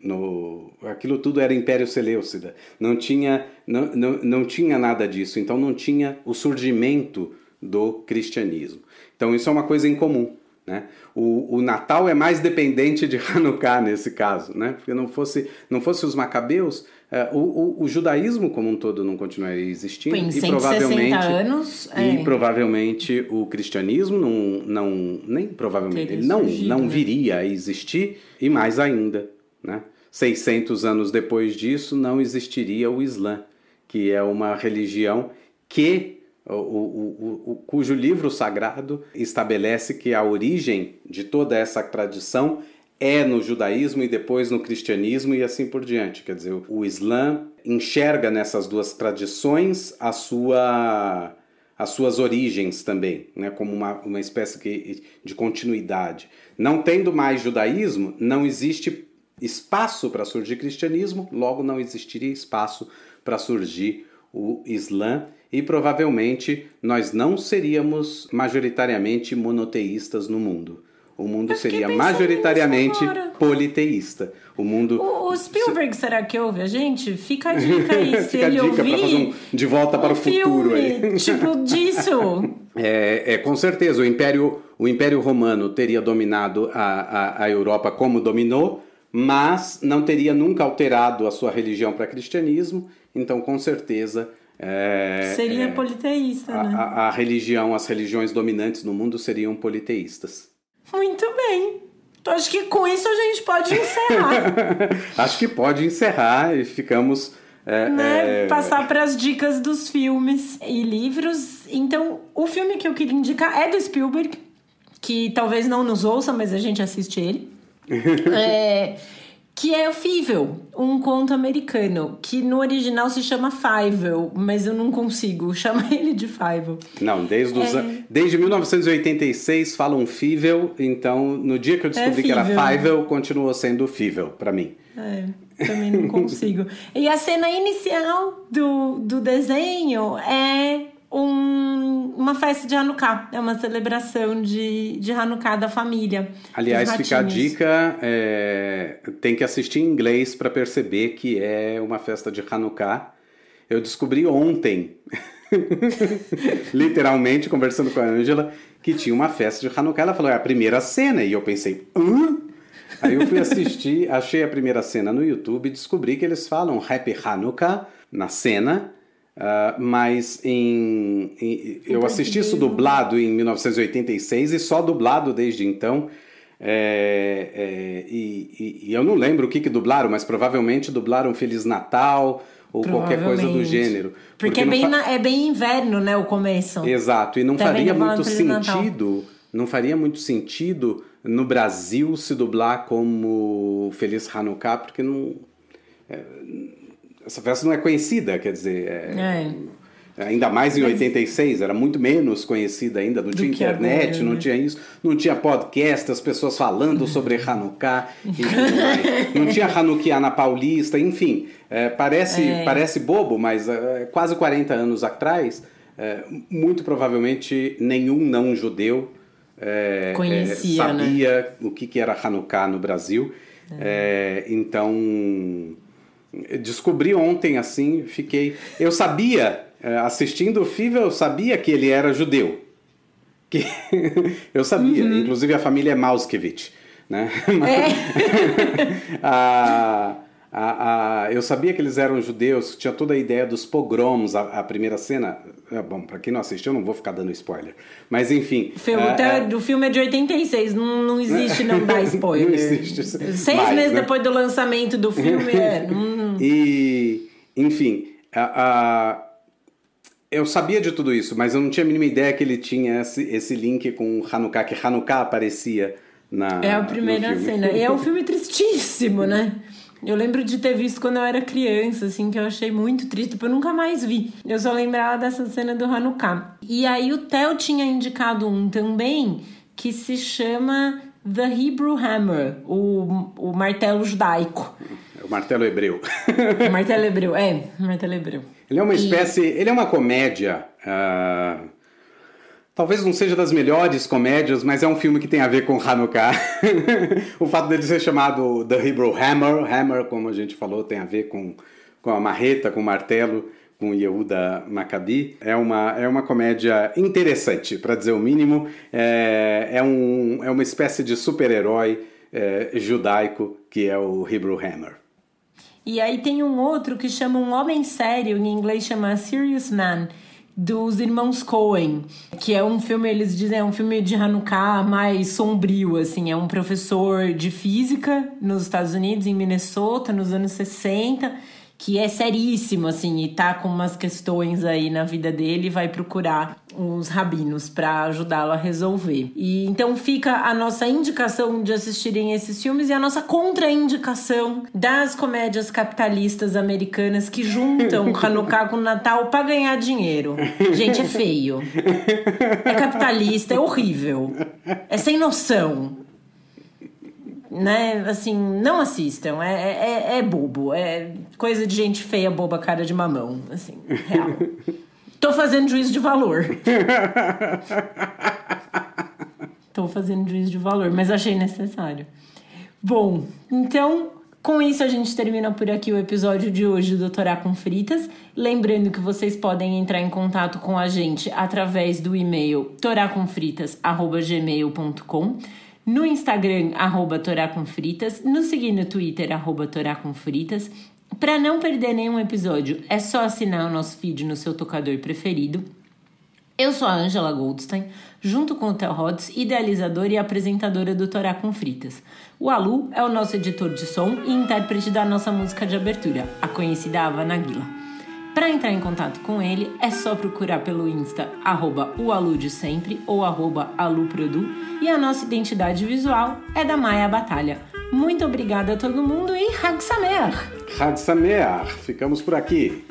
No, aquilo tudo era Império Seleucida. Não tinha, não, não, não tinha nada disso. Então não tinha o surgimento do cristianismo. Então isso é uma coisa em comum. Né? O, o Natal é mais dependente de Hanukkah nesse caso, né? porque não fosse, não fosse os macabeus, é, o, o, o, judaísmo como um todo não continuaria existindo em e provavelmente anos, é. e provavelmente o cristianismo não, não nem provavelmente ele não surgido, não né? viria a existir e mais ainda, né? 600 anos depois disso não existiria o Islã, que é uma religião que o, o, o, cujo livro sagrado estabelece que a origem de toda essa tradição é no judaísmo e depois no cristianismo e assim por diante. Quer dizer, o Islã enxerga nessas duas tradições a sua, as suas origens também, né, como uma, uma espécie de continuidade. Não tendo mais judaísmo, não existe espaço para surgir cristianismo, logo não existiria espaço para surgir o Islã e provavelmente nós não seríamos majoritariamente monoteístas no mundo o mundo seria majoritariamente politeísta. O mundo. O, o Spielberg, se... será que ouve a gente? Fica a dica aí. se Fica ele a dica para fazer um De Volta para o Futuro aí. Tipo disso. É, é, com certeza, o Império, o Império Romano teria dominado a, a, a Europa como dominou, mas não teria nunca alterado a sua religião para cristianismo, então com certeza. É, Seria é, politeísta, a, né? A, a religião, as religiões dominantes no mundo seriam politeístas. Muito bem. Então, acho que com isso a gente pode encerrar. acho que pode encerrar e ficamos. É, né? é... Passar para as dicas dos filmes e livros. Então, o filme que eu queria indicar é do Spielberg, que talvez não nos ouça, mas a gente assiste ele. é que é o Fível, um conto americano, que no original se chama Fievel, mas eu não consigo chamar ele de Fievel. Não, desde, os, é... desde 1986 falam Fível, então no dia que eu descobri é que era Fievel, continuou sendo Fível para mim. É, também não consigo. e a cena inicial do, do desenho é uma festa de Hanukkah. É uma celebração de, de Hanukkah da família. Aliás, fica a dica: é, tem que assistir em inglês para perceber que é uma festa de Hanukkah. Eu descobri ontem, literalmente, conversando com a Angela, que tinha uma festa de Hanukkah. Ela falou: é a primeira cena. E eu pensei: hã? Aí eu fui assistir, achei a primeira cena no YouTube e descobri que eles falam Happy Hanukkah na cena Uh, mas em, em eu assisti isso dublado em 1986 e só dublado desde então. É, é, e, e, eu não lembro o que, que dublaram, mas provavelmente dublaram Feliz Natal ou qualquer coisa do gênero. Porque, porque é, bem na, é bem inverno, né, o começo. Exato, e não Também faria muito sentido, não faria muito sentido no Brasil se dublar como Feliz Hanukkah, porque não... É, essa festa não é conhecida, quer dizer. É, é. Ainda mais em 86, era muito menos conhecida ainda, não tinha internet, agora, não né? tinha isso, não tinha podcast, as pessoas falando sobre Hanukkah e tudo mais. Não tinha Hanukkah na Paulista, enfim. É, parece, é. parece bobo, mas é, quase 40 anos atrás, é, muito provavelmente nenhum não-judeu é, Conhecia, sabia né? o que, que era Hanukkah no Brasil. então Descobri ontem assim, fiquei. Eu sabia, eh, assistindo o FIVA, eu sabia que ele era judeu. Que... eu sabia, uhum. inclusive a família é Mauskevich. Né? É. a, a, a, eu sabia que eles eram judeus, tinha toda a ideia dos pogroms, a, a primeira cena. É, bom, para quem não assistiu, eu não vou ficar dando spoiler. Mas enfim. O filme, é, é, o filme é de 86, não, não existe não dar spoiler. não existe. Seis mais, meses né? depois do lançamento do filme, é. Hum. E, enfim, a, eu sabia de tudo isso, mas eu não tinha a mínima ideia que ele tinha esse, esse link com Hanukkah, que Hanukkah aparecia na. É a primeira cena. E é um filme tristíssimo, né? Eu lembro de ter visto quando eu era criança, assim, que eu achei muito triste, porque eu nunca mais vi. Eu só lembrava dessa cena do Hanukkah. E aí o Theo tinha indicado um também que se chama The Hebrew Hammer, o, o martelo judaico. Martelo hebreu. martelo hebreu, é, martelo hebreu. Ele é uma espécie, e... ele é uma comédia. Uh Talvez não seja das melhores comédias, mas é um filme que tem a ver com Hanukkah. o fato dele ser chamado The Hebrew Hammer, Hammer, como a gente falou, tem a ver com, com a marreta, com o martelo, com Yehuda Maccabi. É uma, é uma comédia interessante, para dizer o mínimo. É, é, um, é uma espécie de super-herói é, judaico que é o Hebrew Hammer. E aí tem um outro que chama Um Homem Sério, em inglês chama Serious Man, dos irmãos Coen, que é um filme, eles dizem, é um filme de Hanukkah mais sombrio, assim, é um professor de física nos Estados Unidos, em Minnesota, nos anos 60, que é seríssimo, assim, e tá com umas questões aí na vida dele e vai procurar os rabinos para ajudá-lo a resolver. E então fica a nossa indicação de assistirem esses filmes e a nossa contraindicação das comédias capitalistas americanas que juntam Hanukkah com Natal para ganhar dinheiro. Gente, é feio. É capitalista, é horrível. É sem noção né? Assim, não assistam. É, é, é bobo. É coisa de gente feia, boba, cara de mamão. Assim, real. Tô fazendo juízo de valor. Tô fazendo juízo de valor, mas achei necessário. Bom, então com isso, a gente termina por aqui o episódio de hoje do Torá com Fritas. Lembrando que vocês podem entrar em contato com a gente através do e-mail toracomfritas.gmail.com no Instagram, arroba Torá com Fritas, nos seguir no Twitter, arroba Torá com Fritas. Para não perder nenhum episódio, é só assinar o nosso feed no seu tocador preferido. Eu sou a Angela Goldstein, junto com o Theo Rhodes, idealizadora e apresentadora do Torá com Fritas. O Alu é o nosso editor de som e intérprete da nossa música de abertura, a conhecida Ava Naguila. Para entrar em contato com ele, é só procurar pelo Insta, arroba o Alu de sempre ou aluprodu e a nossa identidade visual é da Maia Batalha. Muito obrigada a todo mundo e Hag Sameach! Hag Sameach! Ficamos por aqui.